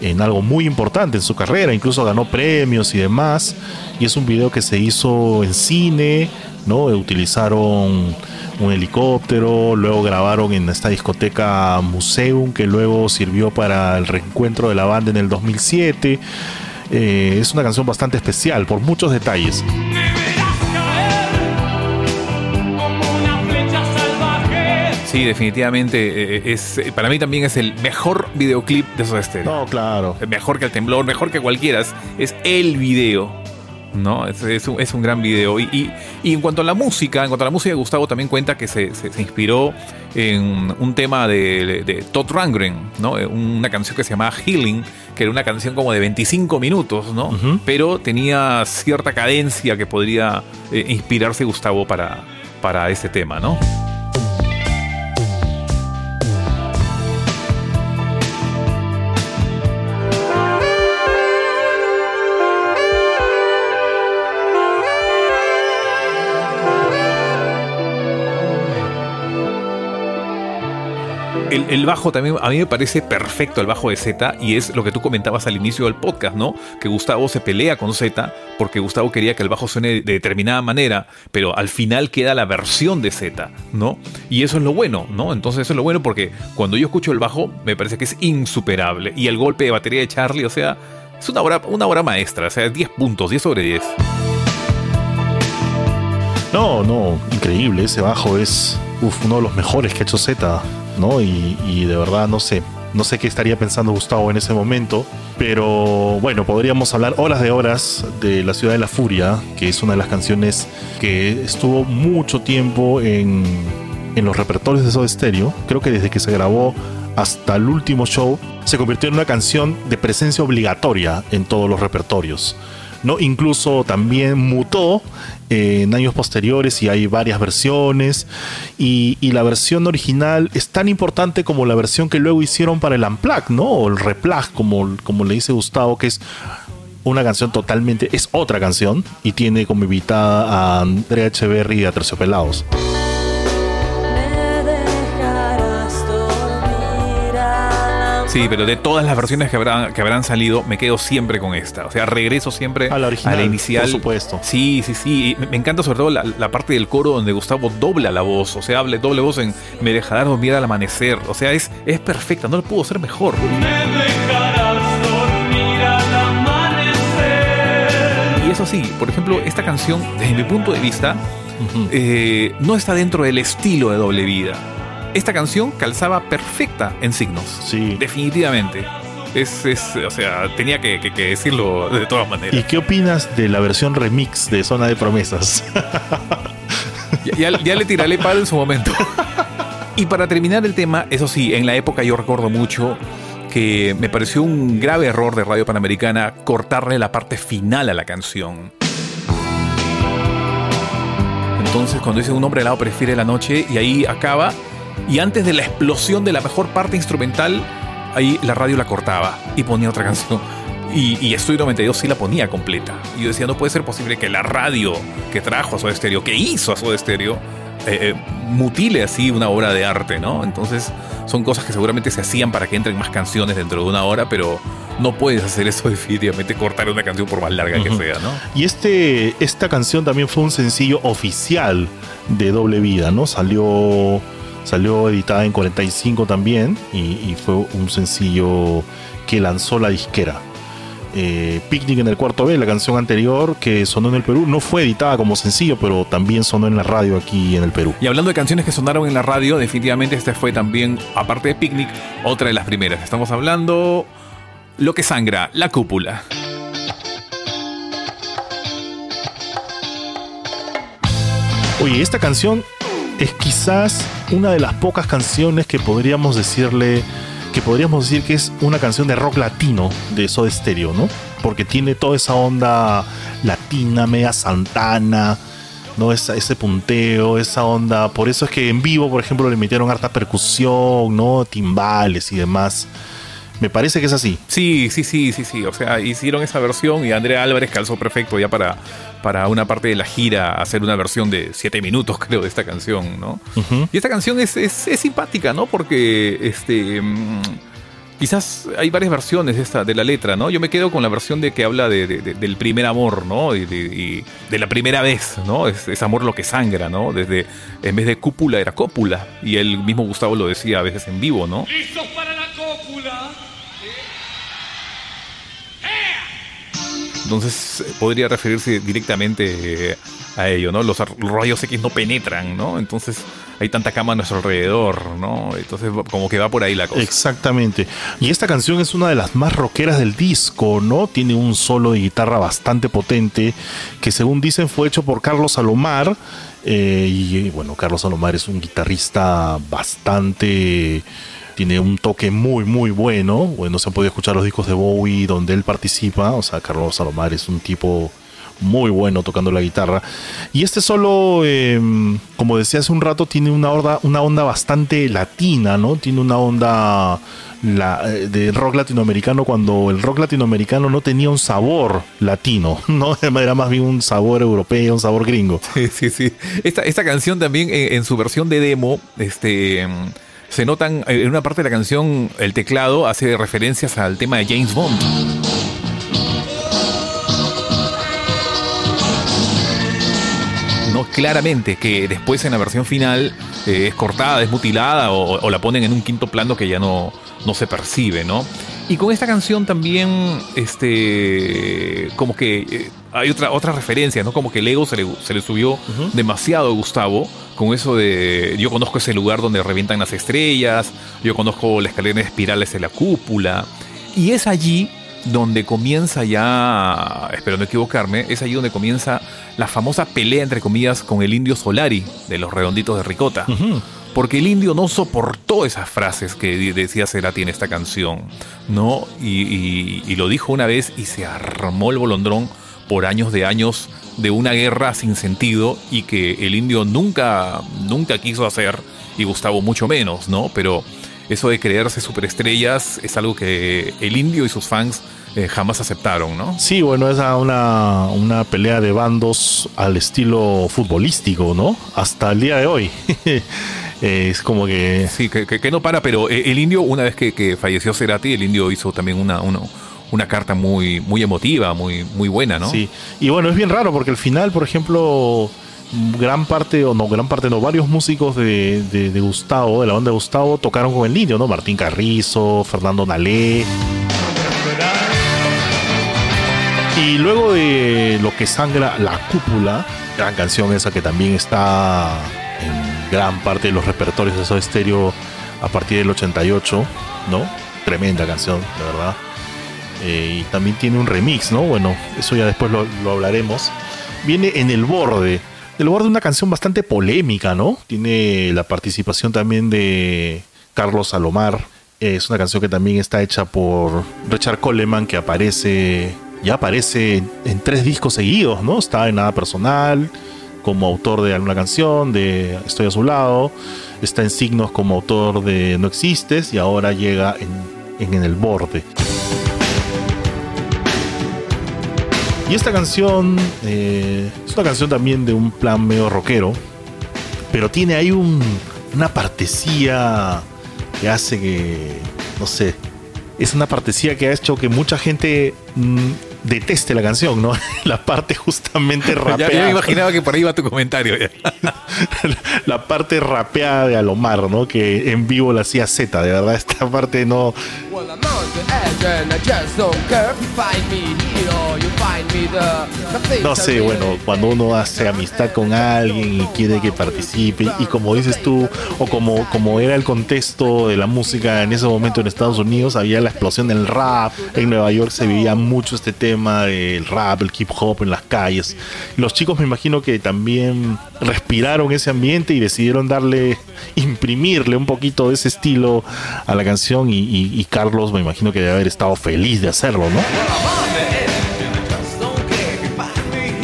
Speaker 5: en algo muy importante en su carrera, incluso ganó premios y demás. Y es un video que se hizo en cine, ¿no? Utilizaron un helicóptero, luego grabaron en esta discoteca Museum, que luego sirvió para el reencuentro de la banda en el 2007. Eh, es una canción bastante especial por muchos detalles.
Speaker 6: Sí, definitivamente eh, es para mí también es el mejor videoclip de esos Stereo.
Speaker 5: No, claro.
Speaker 6: Mejor que el temblor, mejor que cualquiera. Es el video ¿no? Es, un, gran video. Y, en cuanto a la música, en cuanto a la música, Gustavo también cuenta que se, inspiró en un tema de, Todd Rangren, ¿no? Una canción que se llamaba Healing, que era una canción como de 25 minutos, ¿no? Pero tenía cierta cadencia que podría eh, inspirarse Gustavo para, para ese tema, ¿no? El, bajo también a mí me parece perfecto el bajo de Z y es lo que tú comentabas al inicio del podcast, ¿no? Que Gustavo se pelea con Z porque Gustavo quería que el bajo suene de determinada manera, pero al final queda la versión de Z, ¿no? Y eso es lo bueno, ¿no? Entonces eso es lo bueno porque cuando yo escucho el bajo me parece que es insuperable y el golpe de batería de Charlie, o sea, es una obra, una obra maestra, o sea, 10 puntos, 10 sobre 10.
Speaker 5: No, no, increíble, ese bajo es uno de los mejores que ha hecho Z. ¿no? Y, de verdad no sé, no sé qué estaría pensando Gustavo en ese momento, pero bueno, podríamos hablar horas de horas de La Ciudad de la Furia, que es una de las canciones que estuvo mucho tiempo en, en los repertorios de Soda Stereo. Creo que desde que se grabó hasta el último show se convirtió en una canción de presencia obligatoria en todos los repertorios. ¿No? Incluso también mutó eh, en años posteriores y hay varias versiones. Y, la versión original es tan importante como la versión que luego hicieron para el Unplugged, ¿no? O el Replag, como, como le dice Gustavo, que es una canción totalmente, es otra canción y tiene como invitada a Andrea Echeverry y a Terciopelados.
Speaker 6: Sí, pero de todas las versiones que habrán, que habrán salido, me quedo siempre con esta. O sea, regreso siempre a la original, a la inicial.
Speaker 5: Por supuesto.
Speaker 6: Sí, sí, sí. Me encanta sobre todo la, parte del coro donde Gustavo dobla la voz. O sea, hable doble voz en Me dejarás dormir al amanecer. O sea, es, es perfecta. No le pudo ser mejor. Me dejarás dormir al amanecer. Y eso sí, por ejemplo, esta canción, desde mi punto de vista, eh, no está dentro del estilo de doble vida esta canción calzaba perfecta en signos. Sí. Definitivamente. Es, o sea, tenía que, decirlo de todas maneras.
Speaker 5: ¿Y qué opinas de la versión remix de Zona de Promesas?
Speaker 6: ya, le tiraré palo en su momento. Y para terminar el tema, eso sí, en la época yo recuerdo mucho que me pareció un grave error de Radio Panamericana cortarle la parte final a la canción. Entonces, cuando dice un hombre helado prefiere la noche y ahí acaba, y antes de la explosión de la mejor parte instrumental, ahí la radio la cortaba y ponía otra canción. Y, y Estudio 92 sí la ponía completa. Y yo decía, no puede ser posible que la radio que trajo a Soda Stereo, que hizo a Soda Stereo, eh, eh, mutile así una obra de arte, ¿no? Entonces son cosas que seguramente se hacían para que entren más canciones dentro de una hora, pero no puedes hacer eso definitivamente, cortar una canción por más larga que sea, ¿no?
Speaker 5: Y este, esta canción también fue un sencillo oficial de Doble Vida, ¿no? Salió Salió editada en 45 también y, fue un sencillo que lanzó la disquera. Eh, Picnic en el cuarto B, la canción anterior que sonó en el Perú, no fue editada como sencillo, pero también sonó en la radio aquí en el Perú.
Speaker 6: Y hablando de canciones que sonaron en la radio, definitivamente esta fue también, aparte de Picnic, otra de las primeras. Estamos hablando Lo que sangra, La Cúpula.
Speaker 5: Oye, esta canción es quizás una de las pocas canciones que podríamos decirle que podríamos decir que es una canción de rock latino de Soda Stereo, ¿no? Porque tiene toda esa onda latina, media santana, ¿no? Ese punteo, esa onda. Por eso es que en vivo, por ejemplo, le metieron harta percusión, ¿no? Timbales y demás. Me parece que es así.
Speaker 6: Sí, sí, sí, sí, sí. O sea, hicieron esa versión y Andrea Álvarez calzó perfecto ya para, para una parte de la gira hacer una versión de siete minutos, creo, de esta canción, ¿no? Y esta canción es, simpática, ¿no? Porque este. Mm, quizás hay varias versiones de, esta, de la letra, ¿no? Yo me quedo con la versión de que habla de, del primer amor, ¿no? Y de, la primera vez, ¿no? Es, amor lo que sangra, ¿no? Desde, en vez de cúpula era cópula. Y el mismo Gustavo lo decía a veces en vivo, ¿no? Entonces podría referirse directamente a ello, ¿no? Los rayos X no penetran, ¿no? Entonces hay tanta cama a nuestro alrededor, ¿no? Entonces como que va por ahí la cosa.
Speaker 5: Exactamente. Y esta canción es una de las más rockeras del disco, ¿no? Tiene un solo de guitarra bastante potente que según dicen fue hecho por Carlos Salomar. Eh, y bueno, Carlos Salomar es un guitarrista bastante tiene un toque muy muy bueno. Bueno, se han podido escuchar los discos de Bowie donde él participa. O sea, Carlos Salomar es un tipo muy bueno tocando la guitarra. Y este solo, em, como decía hace un rato, tiene una onda, una onda bastante latina, ¿no? Tiene una onda la, eh, de rock latinoamericano cuando el rock latinoamericano no tenía un sabor latino, ¿no? Era más bien un sabor europeo, un sabor gringo.
Speaker 6: Sí, sí, sí. Esta, esta canción también en, su versión de demo, este se notan en una parte de la canción el teclado hace referencias al tema de James Bond. claramente que después en la versión final eh, es cortada, es mutilada o, la ponen en un quinto plano que ya no, no se percibe, ¿no? Y con esta canción también, este, como que eh, hay otra, otra referencia, ¿no? Como que el ego se le, se le subió demasiado a Gustavo con eso de yo conozco ese lugar donde revientan las estrellas, yo conozco la escalera de espirales de la cúpula. Y es allí donde comienza ya, espero no equivocarme, es allí donde comienza la famosa pelea, entre comillas, con el indio Solari de los redonditos de Ricota. Porque el indio no soportó esas frases que decía Cerati en esta canción, ¿no? Y, lo dijo una vez y se armó el bolondrón por años de años de una guerra sin sentido y que el indio nunca, nunca quiso hacer y Gustavo mucho menos, ¿no? Pero eso de creerse superestrellas es algo que el indio y sus fans eh, jamás aceptaron, ¿no?
Speaker 5: Sí, bueno, es una, una pelea de bandos al estilo futbolístico, ¿no? Hasta el día de hoy. es como que...
Speaker 6: Sí, que, no para, pero eh, el indio, una vez que, falleció Cerati, el indio hizo también una, una carta muy, muy emotiva, muy, muy buena, ¿no?
Speaker 5: Sí, y bueno, es bien raro porque al final, por ejemplo gran parte, o no, gran parte, no, varios músicos de, de, Gustavo, de la banda de Gustavo, tocaron con el indio, ¿no? Martín Carrizo, Fernando Nalé. Y luego de Lo que sangra la cúpula, gran canción esa que también está en gran parte de los repertorios de Soda Stereo a partir del 88, ¿no? Tremenda canción, de verdad. Eh, y también tiene un remix, ¿no? Bueno, eso ya después lo, lo hablaremos. Viene en el borde el lugar de una canción bastante polémica, ¿no? Tiene la participación también de Carlos Salomar. Es una canción que también está hecha por Richard Coleman, que aparece, ya aparece en tres discos seguidos, ¿no? Está en Nada Personal, como autor de alguna canción, de Estoy a su lado. Está en Signos como autor de No Existes y ahora llega en, en El Borde. Y esta canción eh, es una canción también de un plan medio rockero, pero tiene ahí una partecía que hace que, no sé, es una partecía que ha hecho que mucha gente mm, deteste la canción, ¿no? la parte justamente rapeada.
Speaker 6: ya, me imaginaba que por ahí iba tu comentario.
Speaker 5: la parte rapeada de Alomar, ¿no? Que en vivo la hacía Z, de verdad, esta parte no. No sé, bueno, cuando uno hace amistad con alguien y quiere que participe, y como dices tú, o como, como era el contexto de la música en ese momento en Estados Unidos, había la explosión del rap, en Nueva York se vivía mucho este tema del rap, el hip hop en las calles. Los chicos me imagino que también respiraron ese ambiente y decidieron darle, imprimirle un poquito de ese estilo a la canción y, y Carlos me imagino que debe haber estado feliz de hacerlo, ¿no?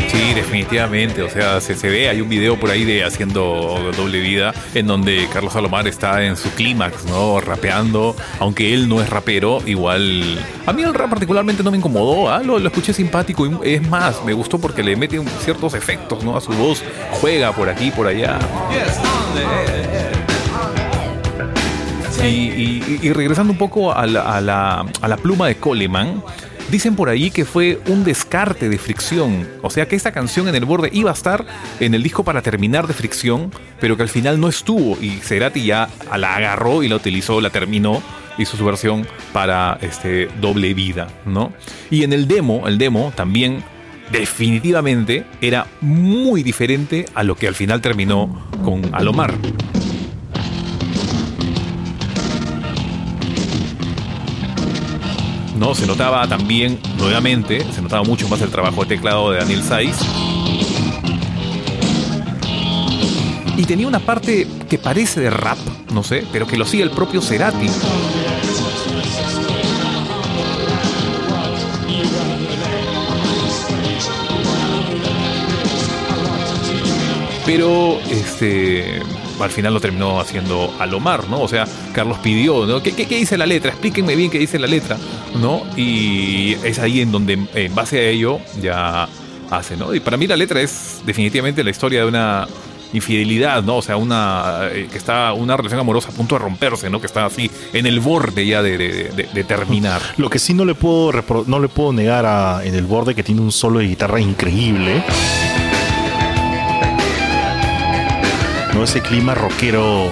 Speaker 6: Sí, definitivamente. O sea, se, se, ve, hay un video por ahí de haciendo doble vida en donde Carlos Salomar está en su clímax, ¿no? Rapeando. Aunque él no es rapero, igual. A mí el rap particularmente no me incomodó, ¿ah? lo, escuché simpático. Y es más, me gustó porque le mete ciertos efectos, ¿no? A su voz. Juega por aquí, por allá. Y, regresando un poco a la, pluma de Coleman, Dicen por ahí que fue un descarte de fricción, o sea que esta canción en el borde iba a estar en el disco para terminar de fricción, pero que al final no estuvo y Cerati ya la agarró y la utilizó, la terminó hizo su versión para este doble vida, ¿no? Y en el demo, el demo también definitivamente era muy diferente a lo que al final terminó con Alomar. ¿No? Se notaba también, nuevamente, se notaba mucho más el trabajo de teclado de Daniel Saiz. Y tenía una parte que parece de rap, no sé, pero que lo sigue el propio Cerati. Pero este al final lo terminó haciendo Alomar, ¿no? O sea, Carlos pidió, ¿no? ¿Qué, dice la letra? Explíquenme bien qué dice la letra, ¿no? Y es ahí en donde, en base a ello, ya hace, ¿no? Y para mí la letra es definitivamente la historia de una infidelidad, ¿no? O sea, una eh, que está una relación amorosa a punto de romperse, ¿no? Que está así en el borde ya de, terminar.
Speaker 5: Lo que sí no le puedo no le puedo negar a en el borde que tiene un solo de guitarra increíble. Ese clima rockero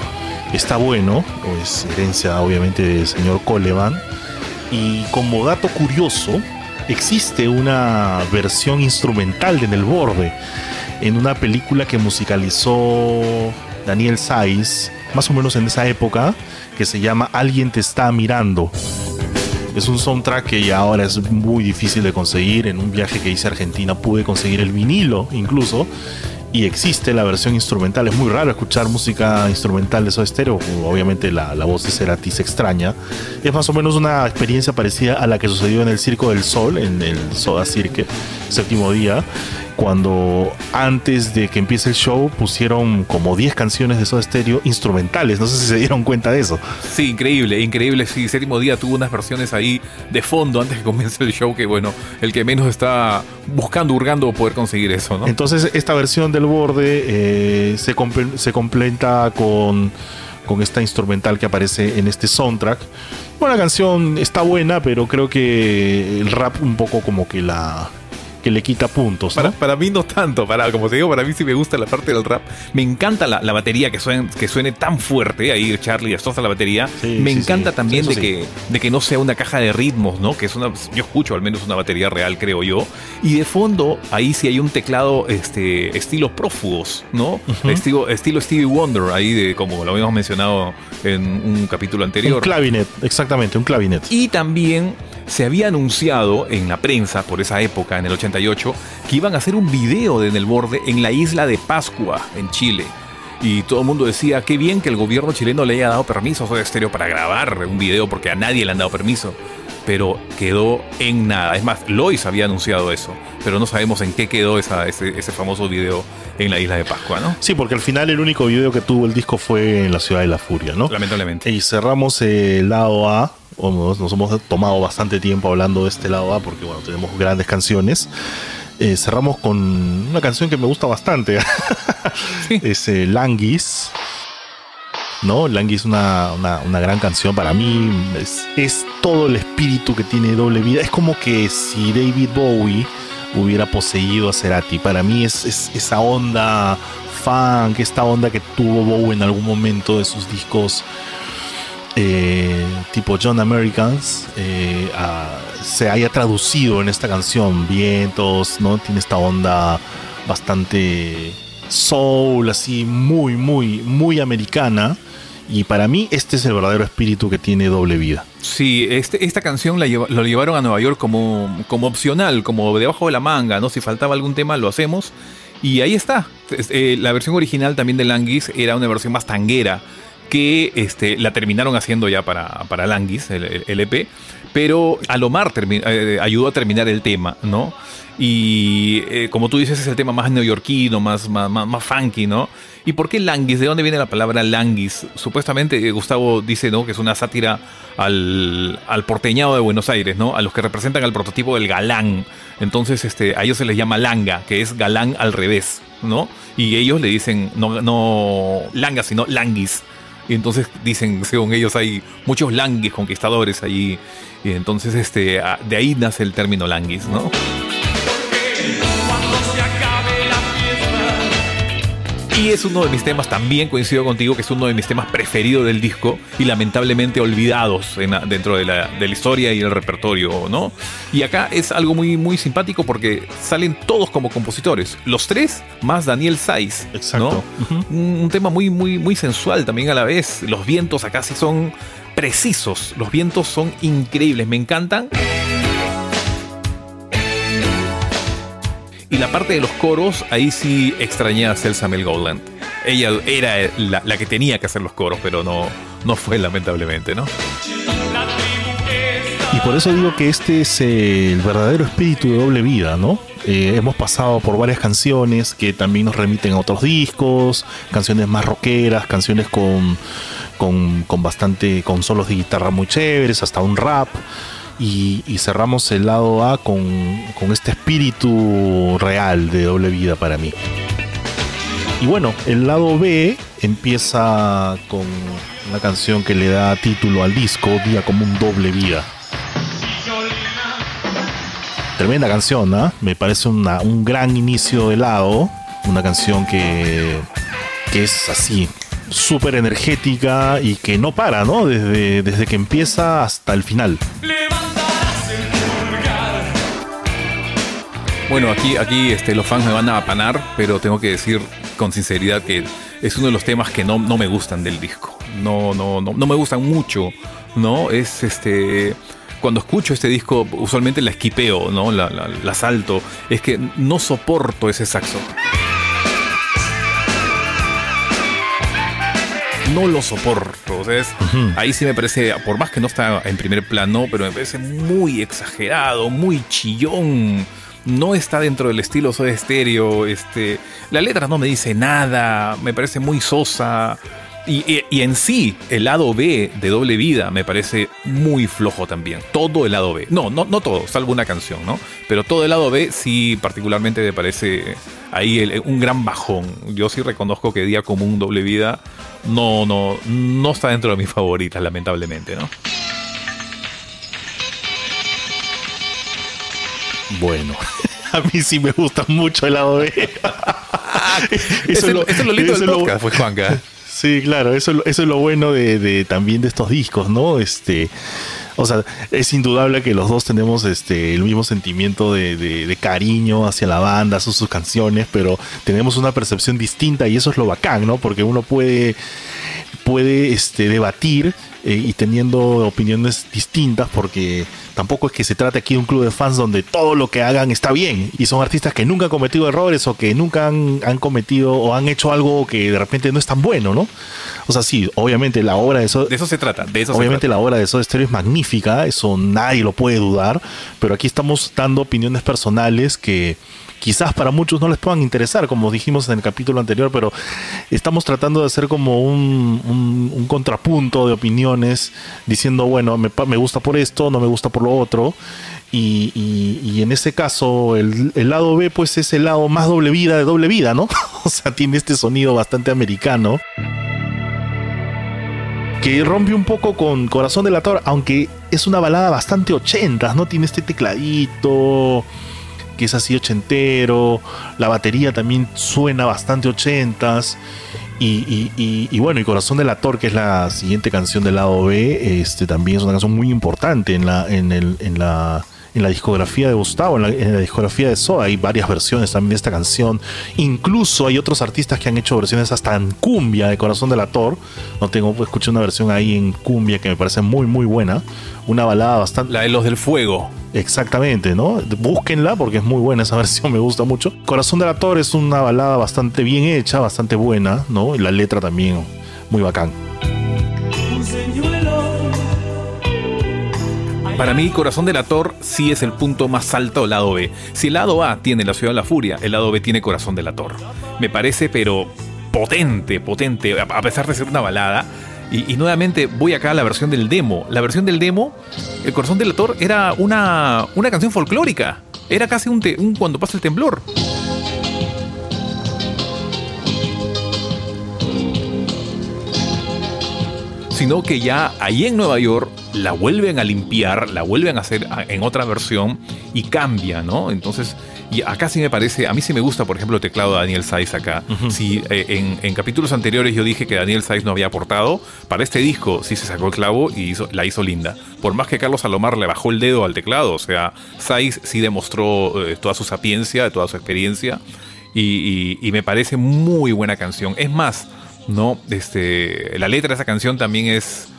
Speaker 5: está bueno, es herencia obviamente del señor Coleman. Y como dato curioso, existe una versión instrumental de En el Borde, en una película que musicalizó Daniel Saiz, más o menos en esa época, que se llama Alguien te está mirando. Es un soundtrack que ya ahora es muy difícil de conseguir. En un viaje que hice a Argentina pude conseguir el vinilo incluso y existe la versión instrumental. Es muy raro escuchar música instrumental de Soda Stereo. Obviamente la, la, voz de Cerati extraña. Es más o menos una experiencia parecida a la que sucedió en el Circo del Sol, en el Soda Cirque, séptimo día, cuando antes de que empiece el show pusieron como 10 canciones de Soda Stereo instrumentales. No sé si se dieron cuenta de eso.
Speaker 6: Sí, increíble, increíble. Sí, séptimo día tuvo unas versiones ahí de fondo antes que comience el show que bueno, el que menos está buscando, hurgando poder conseguir eso, ¿no?
Speaker 5: Entonces esta versión del borde eh, se, se completa con con esta instrumental que aparece en este soundtrack. Bueno, la canción está buena, pero creo que el rap un poco como que la, que le quita puntos.
Speaker 6: Para, mí no tanto, para, como te digo, para mí sí me gusta la parte del rap. Me encanta la, batería que suene, que suene tan fuerte, ahí Charlie destroza la batería. me encanta también de, que, de que no sea una caja de ritmos, ¿no? Que es una, yo escucho al menos una batería real, creo yo. Y de fondo, ahí sí hay un teclado este, estilo prófugos, ¿no? estilo, estilo Stevie Wonder, ahí de como lo habíamos mencionado en un capítulo anterior. Un
Speaker 5: clavinet, exactamente, un clavinet.
Speaker 6: Y también se había anunciado en la prensa por esa época, en el 88, que iban a hacer un video de En el Borde en la isla de Pascua, en Chile. Y todo el mundo decía, qué bien que el gobierno chileno le haya dado permiso a Soda Stereo para grabar un video, porque a nadie le han dado permiso. Pero quedó en nada. Es más, Lois había anunciado eso, pero no sabemos en qué quedó esa, ese, ese, famoso video en la isla de Pascua, ¿no?
Speaker 5: Sí, porque al final el único video que tuvo el disco fue en la ciudad de la furia, ¿no?
Speaker 6: Lamentablemente.
Speaker 5: Y cerramos el lado A nos hemos tomado bastante tiempo hablando de este lado A porque bueno, tenemos grandes canciones. Eh, cerramos con una canción que me gusta bastante. es eh, Languis. ¿No? Languis es una, una, gran canción para mí. Es, todo el espíritu que tiene doble vida. Es como que si David Bowie hubiera poseído a Cerati. Para mí es, es esa onda funk, esta onda que tuvo Bowie en algún momento de sus discos eh, tipo John Americans eh, se haya traducido en esta canción. Vientos, ¿no? Tiene esta onda bastante soul, así muy, muy, muy americana. Y para mí este es el verdadero espíritu que tiene doble vida.
Speaker 6: Sí, este, esta canción la llevaron a Nueva York como, como opcional, como debajo de la manga, ¿no? Si faltaba algún tema lo hacemos. Y ahí está. Eh, la versión original también de Languis era una versión más tanguera que este, la terminaron haciendo ya para, para Languis, el, EP, pero Alomar eh, ayudó a terminar el tema, ¿no? Y eh, como tú dices, es el tema más neoyorquino, más, más, más, funky, ¿no? ¿Y por qué Languis? ¿De dónde viene la palabra Languis? Supuestamente eh, Gustavo dice, ¿no? Que es una sátira al, al, porteñado de Buenos Aires, ¿no? A los que representan al prototipo del galán. Entonces, este, a ellos se les llama langa, que es galán al revés, ¿no? Y ellos le dicen, no, no langa, sino languis. Y entonces dicen, según ellos, hay muchos languis conquistadores allí. Y entonces este, de ahí nace el término languis, ¿no? Y es uno de mis temas, también coincido contigo, que es uno de mis temas preferidos del disco y lamentablemente olvidados dentro de la, historia y el repertorio, ¿no? Y acá es algo muy, muy simpático porque salen todos como compositores. Los tres más Daniel Saiz. Exacto. un, tema muy, muy, muy sensual también a la vez. Los vientos acá sí son precisos. Los vientos son increíbles. Me encantan. Y la parte de los coros, ahí sí extrañé a Celsa Mel Goldland. Ella era la, que tenía que hacer los coros, pero no, no fue lamentablemente, ¿no?
Speaker 5: Y por eso digo que este es el verdadero espíritu de doble vida, ¿no? Eh, hemos pasado por varias canciones que también nos remiten a otros discos, canciones más rockeras, canciones con, con, con bastante, con solos de guitarra muy chéveres, hasta un rap y, cerramos el lado A con, este espíritu real de doble vida para mí. Y bueno, el lado B empieza con una canción que le da título al disco, Día como un doble vida. Tremenda canción, ¿no? Me parece un gran inicio de lado. Una canción que, que es así, súper energética y que no para, ¿no? Desde, desde que empieza hasta el final.
Speaker 6: Bueno, aquí, aquí este, los fans me van a apanar, pero tengo que decir con sinceridad que es uno de los temas que no, no me gustan del disco. No, no, no, no me gustan mucho, ¿no? Es este. Cuando escucho este disco, usualmente la esquipeo, ¿no? La, la, salto. Es que no soporto ese saxo. no lo soporto. ahí sí me parece, por más que no está en primer plano, pero me parece muy exagerado, muy chillón no está dentro del estilo Soda Stereo. Este, la letra no me dice nada, me parece muy sosa. Y, en sí, el lado B de Doble Vida me parece muy flojo también. Todo el lado B. No, no, no todo, salvo una canción, ¿no? Pero todo el lado B sí particularmente me parece ahí un gran bajón. Yo sí reconozco que Día Común Doble Vida no, no, no está dentro de mis favoritas, lamentablemente, ¿no?
Speaker 5: Bueno, a mí sí me gusta mucho el lado B.
Speaker 6: eso, es lo, lindo del podcast, pues, Juanca.
Speaker 5: Sí, claro, eso, eso es lo bueno de, también de estos discos, ¿no? Este, o sea, es indudable que los dos tenemos este, el mismo sentimiento de, cariño hacia la banda, sus canciones, pero tenemos una percepción distinta y eso es lo bacán, ¿no? Porque uno puede, puede este, debatir eh, y teniendo opiniones distintas porque tampoco es que se trate aquí de un club de fans donde todo lo que hagan está bien y son artistas que nunca han cometido errores o que nunca han, cometido o han hecho algo que de repente no es tan bueno, ¿no? O sea, sí, obviamente la obra de eso...
Speaker 6: De eso se trata, de eso
Speaker 5: Obviamente la obra de Soda Stereo es magnífica, eso nadie lo puede dudar, pero aquí estamos dando opiniones personales que quizás para muchos no les puedan interesar, como dijimos en el capítulo anterior, pero estamos tratando de hacer como un, contrapunto de opiniones, diciendo, bueno, me, me, gusta por esto, no me gusta por lo otro. Y, en ese caso, el, lado B, pues es el lado más doble vida de doble vida, ¿no? o sea, tiene este sonido bastante americano. Que rompe un poco con Corazón de la Torre, aunque es una balada bastante ochentas, ¿no? Tiene este tecladito que es así ochentero, la batería también suena bastante ochentas. Y, y, bueno, y Corazón del Ator, que es la siguiente canción del lado B, este, también es una canción muy importante en la, en el, en la en la discografía de Gustavo, en la, discografía de Soda, hay varias versiones también de esta canción. Incluso hay otros artistas que han hecho versiones hasta en cumbia de Corazón del Ator. No tengo, escuché una versión ahí en cumbia que me parece muy, muy buena. Una balada bastante.
Speaker 6: La de los del fuego.
Speaker 5: Exactamente, ¿no? Búsquenla porque es muy buena esa versión, me gusta mucho. Corazón del Ator es una balada bastante bien hecha, bastante buena, ¿no? Y la letra también muy bacán.
Speaker 6: Para mí, Corazón del Ator sí es el punto más alto del lado B. Si el lado A tiene La Ciudad de la Furia, el lado B tiene Corazón del Ator. Me parece, pero potente, potente, a pesar de ser una balada. Y, nuevamente voy acá a la versión del demo. La versión del demo, El Corazón del Ator era una, una canción folclórica. Era casi un, un cuando pasa el temblor. Sino que ya ahí en Nueva York la vuelven a limpiar, la vuelven a hacer en otra versión y cambia, ¿no? Entonces, y acá sí me parece, a mí sí me gusta, por ejemplo, el teclado de Daniel Saiz acá. Si eh, en, capítulos anteriores yo dije que Daniel Saiz no había aportado, para este disco sí se sacó el clavo y la hizo linda. Por más que Carlos Salomar le bajó el dedo al teclado, o sea, Saiz sí demostró eh, toda su sapiencia, toda su experiencia. Y, y, me parece muy buena canción. Es más, ¿no? Este, la letra de esa canción también es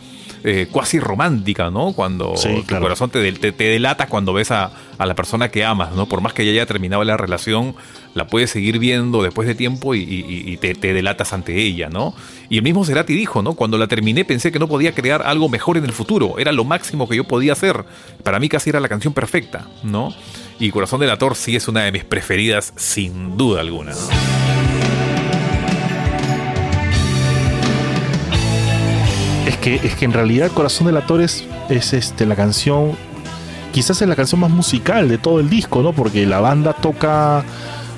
Speaker 6: eh, cuasi romántica, ¿no? Cuando el tu corazón te, te, delata cuando ves a, la persona que amas, ¿no? Por más que ya haya terminado la relación, la puedes seguir viendo después de tiempo y, te, delatas ante ella, ¿no? Y el mismo Cerati dijo, ¿no? Cuando la terminé pensé que no podía crear algo mejor en el futuro, era lo máximo que yo podía hacer. Para mí casi era la canción perfecta, ¿no? Y Corazón del Ator sí es una de mis preferidas sin duda alguna,
Speaker 5: es que en realidad Corazón del Ator es, este, la canción, quizás es la canción más musical de todo el disco, ¿no? Porque la banda toca,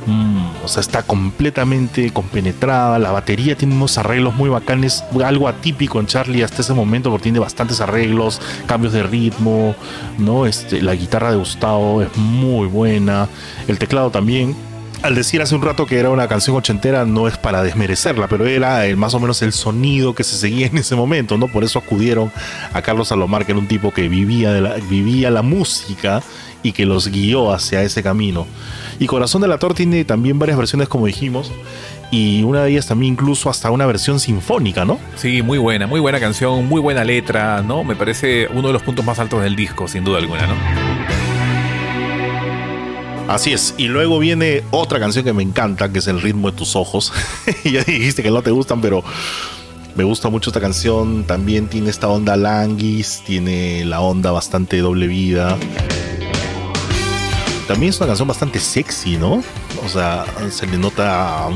Speaker 5: mm, o sea, está completamente compenetrada, la batería tiene unos arreglos muy bacanes, algo atípico en Charlie hasta ese momento, porque tiene bastantes arreglos, cambios de ritmo, ¿no? Este, la guitarra de Gustavo es muy buena, el teclado también al decir hace un rato que era una canción ochentera, no es para desmerecerla, pero era más o menos el sonido que se seguía en ese momento, ¿no? Por eso acudieron a Carlos Salomar, que era un tipo que vivía, de la, vivía la música y que los guió hacia ese camino. Y Corazón del Ator tiene también varias versiones, como dijimos, y una de ellas también incluso hasta una versión sinfónica, ¿no?
Speaker 6: Sí, muy buena, muy buena canción, muy buena letra, ¿no? Me parece uno de los puntos más altos del disco, sin duda alguna, ¿no?
Speaker 5: Así es. Y luego viene otra canción que me encanta, que es El ritmo de tus ojos. ya dijiste que no te gustan, pero me gusta mucho esta canción. También tiene esta onda languis, tiene la onda bastante doble vida. También es una canción bastante sexy, ¿no? O sea, se le nota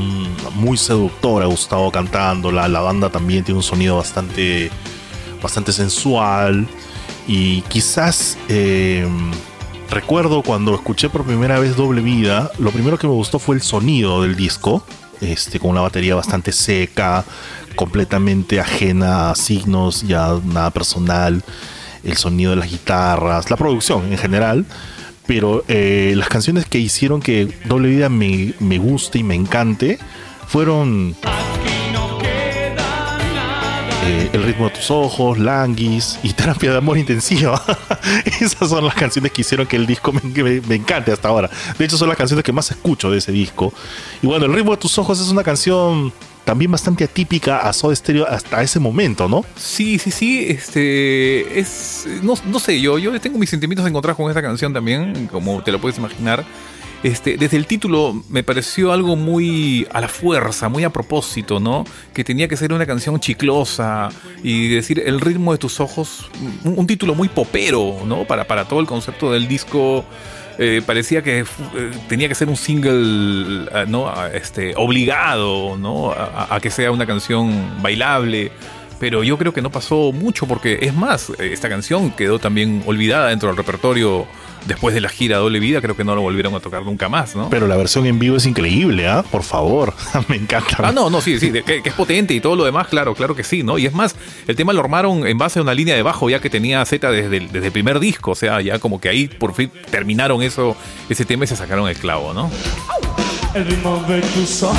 Speaker 5: muy seductora a Gustavo cantándola. La banda también tiene un sonido bastante, bastante sensual. Y quizás eh, recuerdo cuando escuché por primera vez Doble Vida, lo primero que me gustó fue el sonido del disco, este, con una batería bastante seca, completamente ajena a signos, ya nada personal, el sonido de las guitarras, la producción en general. Pero eh, las canciones que hicieron que Doble Vida me, me guste y me encante fueron ritmo de tus ojos, Languis y Terapia de Amor Intensiva. Esas son las canciones que hicieron que el disco me, encante hasta ahora. De hecho, son las canciones que más escucho de ese disco. Y bueno, El ritmo de tus ojos es una canción también bastante atípica a Soda Stereo hasta ese momento, ¿no?
Speaker 6: Sí, sí, sí. Este. Es. No, no sé, yo, yo tengo mis sentimientos encontrados con esta canción también, como te lo puedes imaginar. Este, desde el título me pareció algo muy a la fuerza, muy a propósito, ¿no? Que tenía que ser una canción chiclosa y decir el ritmo de tus ojos, un, título muy popero, ¿no? Para, para todo el concepto del disco. Eh, parecía que eh, tenía que ser un single eh, ¿no? este, obligado ¿no? a, que sea una canción bailable pero yo creo que no pasó mucho porque es más, esta canción quedó también olvidada dentro del repertorio después de la gira Doble Vida, creo que no lo volvieron a tocar nunca más, ¿no?
Speaker 5: Pero la versión en vivo es increíble, ¿ah? Por favor, me encanta.
Speaker 6: Ah, no, no, sí, sí, que, es potente y todo lo demás, claro, claro que sí, ¿no? Y es más, el tema lo armaron en base a una línea de bajo ya que tenía Z desde el, desde el primer disco, o sea, ya como que ahí por fin terminaron eso, ese tema y se sacaron el clavo, ¿no? El ritmo de tus ojos.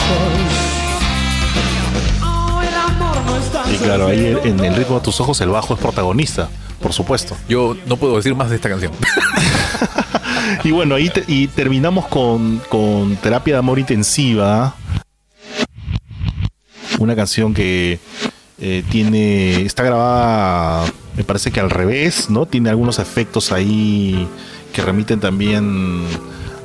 Speaker 5: Y claro, ahí en el ritmo de tus ojos el bajo es protagonista por supuesto.
Speaker 6: Yo no puedo decir más de esta canción.
Speaker 5: y bueno, ahí y terminamos con, con Terapia de Amor Intensiva. Una canción que eh, tiene. está grabada, me parece que al revés, ¿no? Tiene algunos efectos ahí que remiten también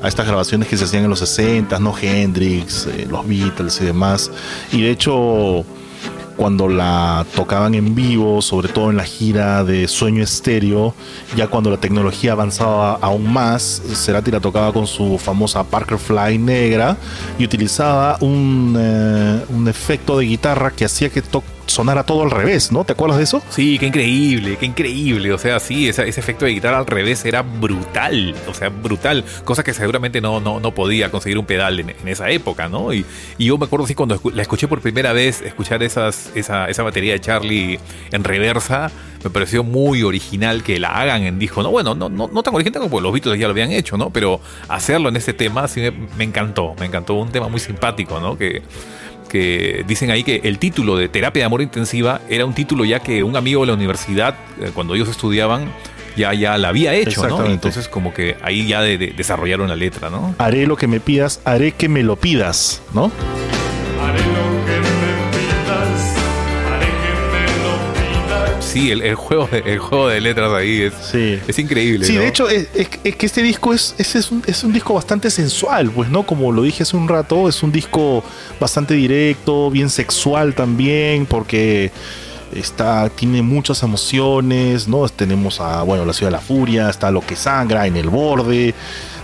Speaker 5: a estas grabaciones que se hacían en los 60, ¿no? Hendrix, eh, los Beatles y demás. Y de hecho cuando la tocaban en vivo, sobre todo en la gira de Sueño Estéreo, ya cuando la tecnología avanzaba aún más, Cerati la tocaba con su famosa Parker Fly negra y utilizaba un, eh, un efecto de guitarra que hacía que sonara todo al revés, ¿no? ¿Te acuerdas de eso?
Speaker 6: Sí, qué increíble, qué increíble. O sea, sí, ese, efecto de guitarra al revés era brutal. O sea, brutal. Cosa que seguramente no, no, no podía conseguir un pedal en, esa época, ¿no? Y, yo me acuerdo, sí, cuando la escuché por primera vez, escuchar esas, esa, esa batería de Charlie en reversa, me pareció muy original que la hagan en disco. No, bueno, no, no, tan original como los Beatles ya lo habían hecho, ¿no? Pero hacerlo en este tema sí me, encantó, me encantó. Un tema muy simpático, ¿no? Que, que dicen ahí que el título de terapia de amor intensiva era un título ya que un amigo de la universidad, eh, cuando ellos estudiaban, ya, ya la había hecho, ¿no? Entonces como que ahí ya desarrollaron la letra, ¿no?
Speaker 5: Haré lo que me pidas, haré que me lo pidas, ¿no?
Speaker 6: Sí, el, juego, el juego de letras ahí es, es increíble.
Speaker 5: Sí, de hecho, es, que este disco es, es, un, es un disco bastante sensual, pues, ¿no? Como lo dije hace un rato, es un disco bastante directo, bien sexual también, porque está, tiene muchas emociones, ¿no? Tenemos a, bueno, la ciudad de la furia, está lo que sangra en el borde,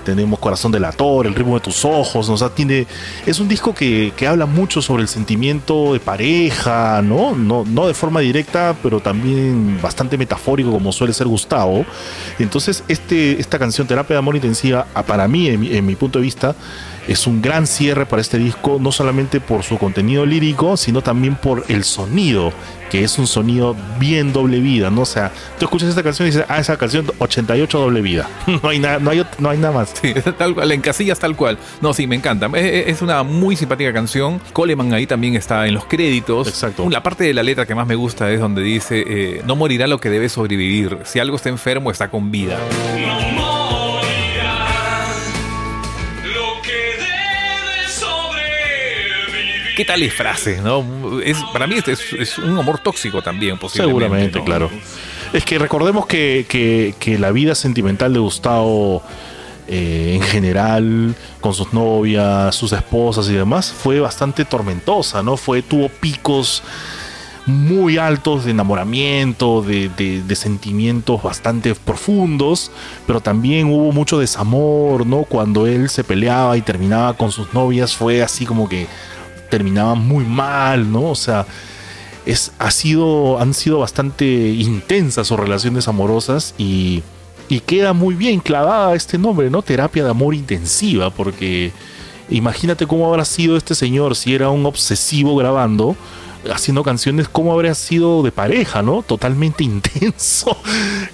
Speaker 5: tenemos Corazón del Ator, El ritmo de tus ojos, o sea, tiene, es un disco que, habla mucho sobre el sentimiento de pareja, ¿no? ¿no? No de forma directa, pero también bastante metafórico como suele ser Gustavo. Entonces, este, esta canción, Terapia de Amor Intensiva, para mí, en mi punto de vista, es un gran cierre para este disco, no solamente por su contenido lírico, sino también por el sonido, que es un sonido bien doble vida, ¿no? O sea, tú escuchas esta canción y dices, ah, esa canción 88 doble vida. no, hay nada, no, hay, no hay nada más.
Speaker 6: Sí, tal cual, en casillas tal cual. No, sí, me encanta. Es, una muy simpática canción. Coleman ahí también está en los créditos.
Speaker 5: Exacto.
Speaker 6: La parte de la letra que más me gusta es donde dice, eh, no morirá lo que debe sobrevivir. Si algo está enfermo, está con vida. ¿Qué tales frases, no? Es, para mí es, es un amor tóxico también, posiblemente.
Speaker 5: Seguramente, claro. Es que recordemos que, la vida sentimental de Gustavo eh, en general, con sus novias, sus esposas y demás, fue bastante tormentosa, ¿no? Fue, tuvo picos muy altos de enamoramiento, de, de, sentimientos bastante profundos, pero también hubo mucho desamor, ¿no? Cuando él se peleaba y terminaba con sus novias, fue así como que terminaban muy mal, ¿no? O sea, es, ha sido, han sido bastante intensas sus relaciones amorosas y, y queda muy bien clavada este nombre, ¿no? Terapia de amor intensiva, porque imagínate cómo habrá sido este señor si era un obsesivo grabando haciendo canciones, ¿cómo habría sido de pareja, no? Totalmente intenso.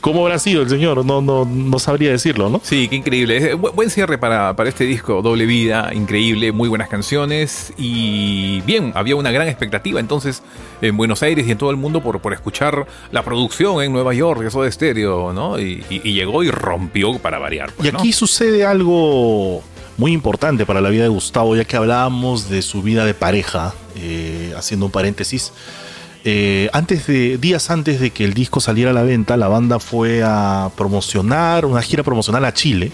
Speaker 5: ¿Cómo habrá sido el señor? No, no, no sabría decirlo, ¿no?
Speaker 6: Sí, qué increíble. Buen cierre para, para este disco, Doble Vida, increíble, muy buenas canciones y bien, había una gran expectativa entonces en Buenos Aires y en todo el mundo por, por escuchar la producción en Nueva York, eso de estéreo, ¿no? Y, llegó y rompió para variar.
Speaker 5: Pues, y aquí sucede algo muy importante para la vida de Gustavo, ya que hablábamos de su vida de pareja, eh, haciendo un paréntesis. Eh, antes de, días antes de que el disco saliera a la venta, la banda fue a promocionar, una gira promocional a Chile,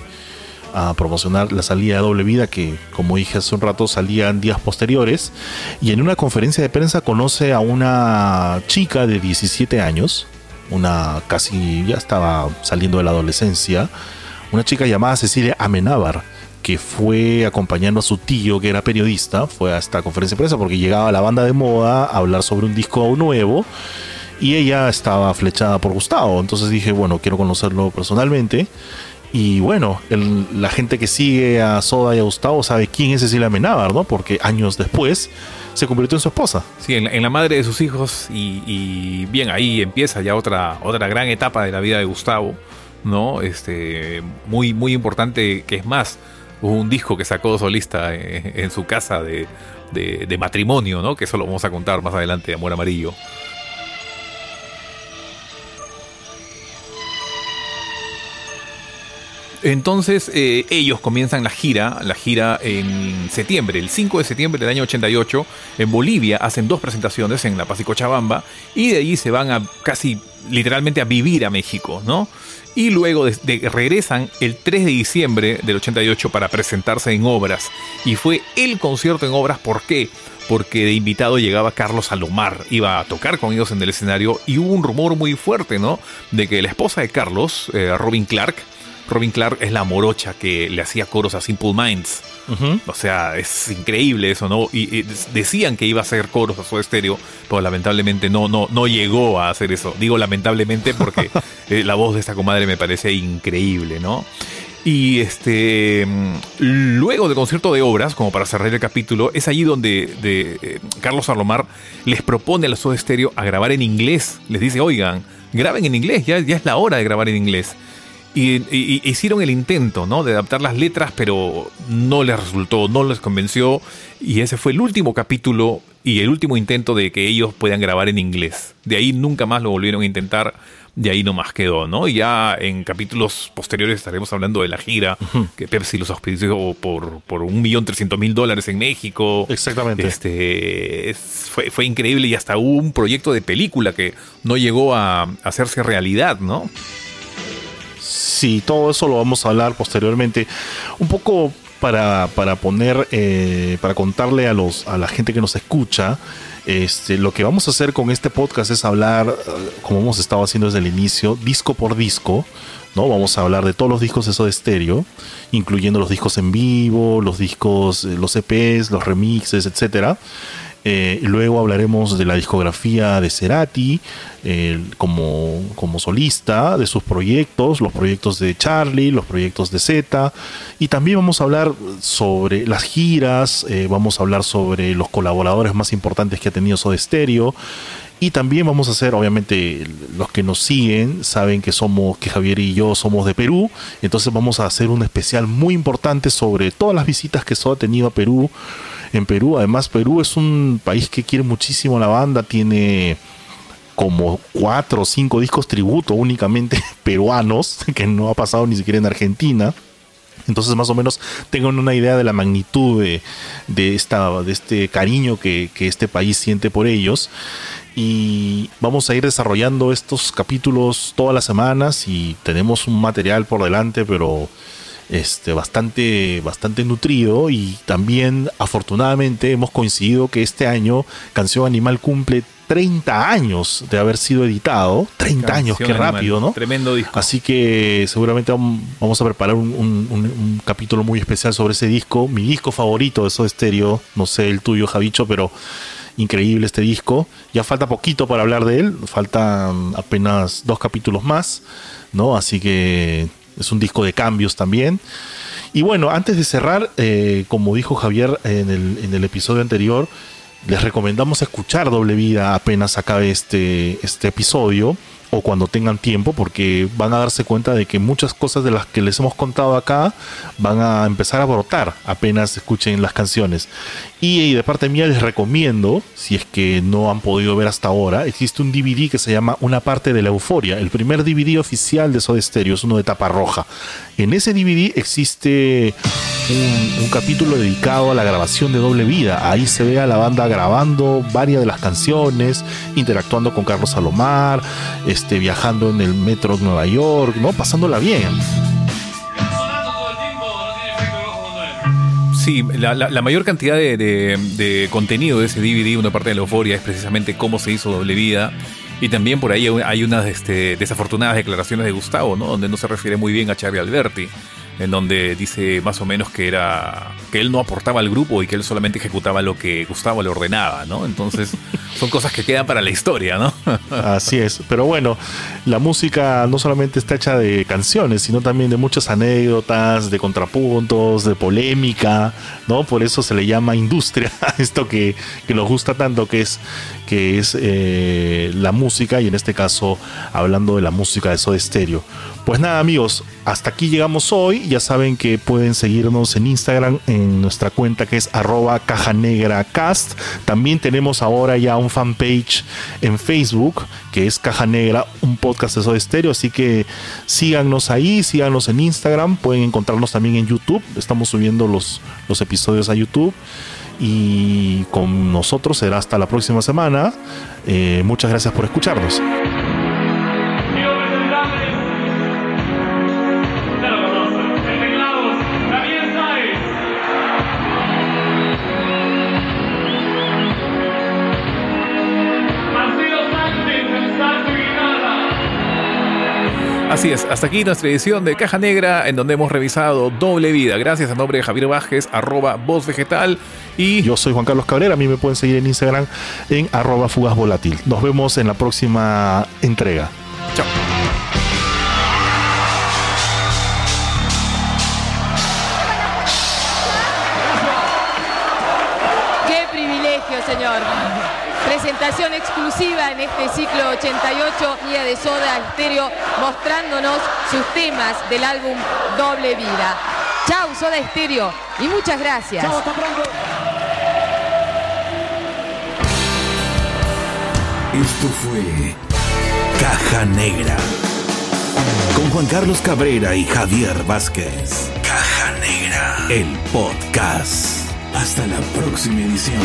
Speaker 5: a promocionar la salida de Doble Vida, que como dije hace un rato salía en días posteriores, y en una conferencia de prensa conoce a una chica de 17 años, una casi ya estaba saliendo de la adolescencia, una chica llamada Cecilia Amenábar que fue acompañando a su tío, que era periodista, fue a esta conferencia de prensa porque llegaba la banda de moda a hablar sobre un disco nuevo y ella estaba flechada por Gustavo. Entonces dije, bueno, quiero conocerlo personalmente. Y bueno, la gente que sigue a Soda y a Gustavo sabe quién es Cecilia Menábar, ¿no? Porque años después se convirtió en su esposa.
Speaker 6: Sí, en la, madre de sus hijos y, y, bien, ahí empieza ya otra, otra gran etapa de la vida de Gustavo, ¿no? Este, muy, muy importante, que es más, Un disco que sacó solista eh, en, su casa de, matrimonio, ¿no? Que eso lo vamos a contar más adelante, Amor Amarillo. Entonces eh, ellos comienzan la gira, la gira en septiembre, el 5 de septiembre del año 88, en Bolivia, hacen dos presentaciones en La Paz y Cochabamba y de allí se van a casi literalmente a vivir a México, ¿no? Y luego regresan el 3 de diciembre del 88 para presentarse en obras. Y fue el concierto en obras, ¿por qué? Porque de invitado llegaba Carlos Salomar, iba a tocar con ellos en el escenario y hubo un rumor muy fuerte, ¿no? De que la esposa de Carlos, eh, Robin Clark, Robin Clark es la morocha que le hacía coros a Simple Minds. O sea, es increíble eso, ¿no? Y, decían que iba a hacer coros a su estéreo, pero lamentablemente no, no, no llegó a hacer eso. Digo lamentablemente porque eh, la voz de esta comadre me parece increíble, ¿no? Y este luego del concierto de obras, como para cerrar el capítulo, es allí donde eh, Carlos Salomar les propone a la Soda Stereo a grabar en inglés. Les dice, oigan, graben en inglés, ya, ya es la hora de grabar en inglés. Y, hicieron el intento, ¿no? De adaptar las letras, pero no les resultó, no les convenció. Y ese fue el último capítulo y el último intento de que ellos puedan grabar en inglés. De ahí nunca más lo volvieron a intentar de ahí nomás quedó, ¿no? Y ya en capítulos posteriores estaremos hablando de la gira que Pepsi los auspició por, por un millón trescientos mil dólares en México.
Speaker 5: Exactamente.
Speaker 6: Este, fue, fue increíble y hasta hubo un proyecto de película que no llegó a, hacerse realidad, ¿no?
Speaker 5: Sí, todo eso lo vamos a hablar posteriormente. Un poco para, para poner, eh, para contarle a, los, a la gente que nos escucha este, lo que vamos a hacer con este podcast es hablar, eh, como hemos estado haciendo desde el inicio, disco por disco. ¿no? Vamos a hablar de todos los discos de de estéreo, incluyendo los discos en vivo, los discos, eh, los EPs, los remixes, etcétera. Eh, luego hablaremos de la discografía de Cerati como, como solista, de sus proyectos, los proyectos de Charlie, los proyectos de Z. Y también vamos a hablar sobre las giras, eh, vamos a hablar sobre los colaboradores más importantes que ha tenido Soda Stereo. Y también vamos a hacer, obviamente, los que nos siguen saben que somos, que Javier y yo somos de Perú. Entonces vamos a hacer un especial muy importante sobre todas las visitas que Soda ha tenido a Perú en Perú. Además, Perú es un país que quiere muchísimo la banda, tiene como cuatro o cinco discos tributo únicamente peruanos, que no ha pasado ni siquiera en Argentina. Entonces más o menos tengan una idea de la magnitud de, esta, de este cariño que, que, este país siente por ellos. Y vamos a ir desarrollando estos capítulos todas las semanas y tenemos un material por delante, pero este, bastante, bastante nutrido y también afortunadamente hemos coincidido que este año Canción Animal cumple 30 años de haber sido editado. 30 años, qué rápido, ¿no?
Speaker 6: Tremendo disco.
Speaker 5: Así que seguramente vamos a preparar un, capítulo muy especial sobre ese disco. Mi disco favorito de Soda Stereo. No sé el tuyo, Javicho, pero increíble este disco. Ya falta poquito para hablar de él. Faltan apenas dos capítulos más, ¿no? Así que es un disco de cambios también. Y bueno, antes de cerrar, eh, como dijo Javier en el, en el, episodio anterior, les recomendamos escuchar Doble Vida apenas acabe este, este episodio o cuando tengan tiempo, porque van a darse cuenta de que muchas cosas de las que les hemos contado acá van a empezar a brotar apenas escuchen las canciones. Y, de parte mía les recomiendo, si es que no han podido ver hasta ahora, existe un DVD que se llama Una parte de la euforia, el primer DVD oficial de Soda Stereo, es uno de tapa roja. En ese DVD existe un, capítulo dedicado a la grabación de Doble Vida. Ahí se ve a la banda grabando varias de las canciones, interactuando con Carlos Salomar, este, viajando en el metro de Nueva York, ¿no? Pasándola bien.
Speaker 6: Sí, la, mayor cantidad de, contenido de ese DVD, una parte de la euforia, es precisamente cómo se hizo Doble Vida. Y también por ahí hay unas este, desafortunadas declaraciones de Gustavo, ¿no? Donde no se refiere muy bien a Charlie Alberti en donde dice más o menos que era que él no aportaba al grupo y que él solamente ejecutaba lo que Gustavo le ordenaba, ¿no? Entonces son cosas que quedan para la historia, ¿no?
Speaker 5: Así es, pero bueno, la música no solamente está hecha de canciones, sino también de muchas anécdotas, de contrapuntos, de polémica, ¿no? Por eso se le llama industria, esto que, que nos gusta tanto, que es, que es eh, la música y en este caso hablando de la música de Soda Stereo. Pues nada amigos, hasta aquí llegamos hoy. Ya saben que pueden seguirnos en Instagram en nuestra cuenta que es arroba caja negra cast. También tenemos ahora ya un fanpage en Facebook que es Caja Negra, un podcast de Soda Estéreo. Así que síganos ahí, síganos en Instagram. Pueden encontrarnos también en YouTube. Estamos subiendo los, los episodios a YouTube. Y con nosotros será hasta la próxima semana. Eh, muchas gracias por escucharnos.
Speaker 6: Así es, hasta aquí nuestra edición de Caja Negra, en donde hemos revisado Doble Vida. Gracias a nombre de Javier Vázquez, arroba voz vegetal. Y
Speaker 5: yo soy Juan Carlos Cabrera, a mí me pueden seguir en Instagram en arroba fugas volátil. Nos vemos en la próxima entrega.
Speaker 6: Chao.
Speaker 3: En este ciclo 88 Día de Soda Estéreo mostrándonos sus temas del álbum Doble Vida. Chau Soda Estéreo y muchas gracias. Chau, hasta pronto.
Speaker 4: Esto fue Caja Negra con Juan Carlos Cabrera y Javier Vázquez. Caja Negra, el podcast. Hasta la próxima edición.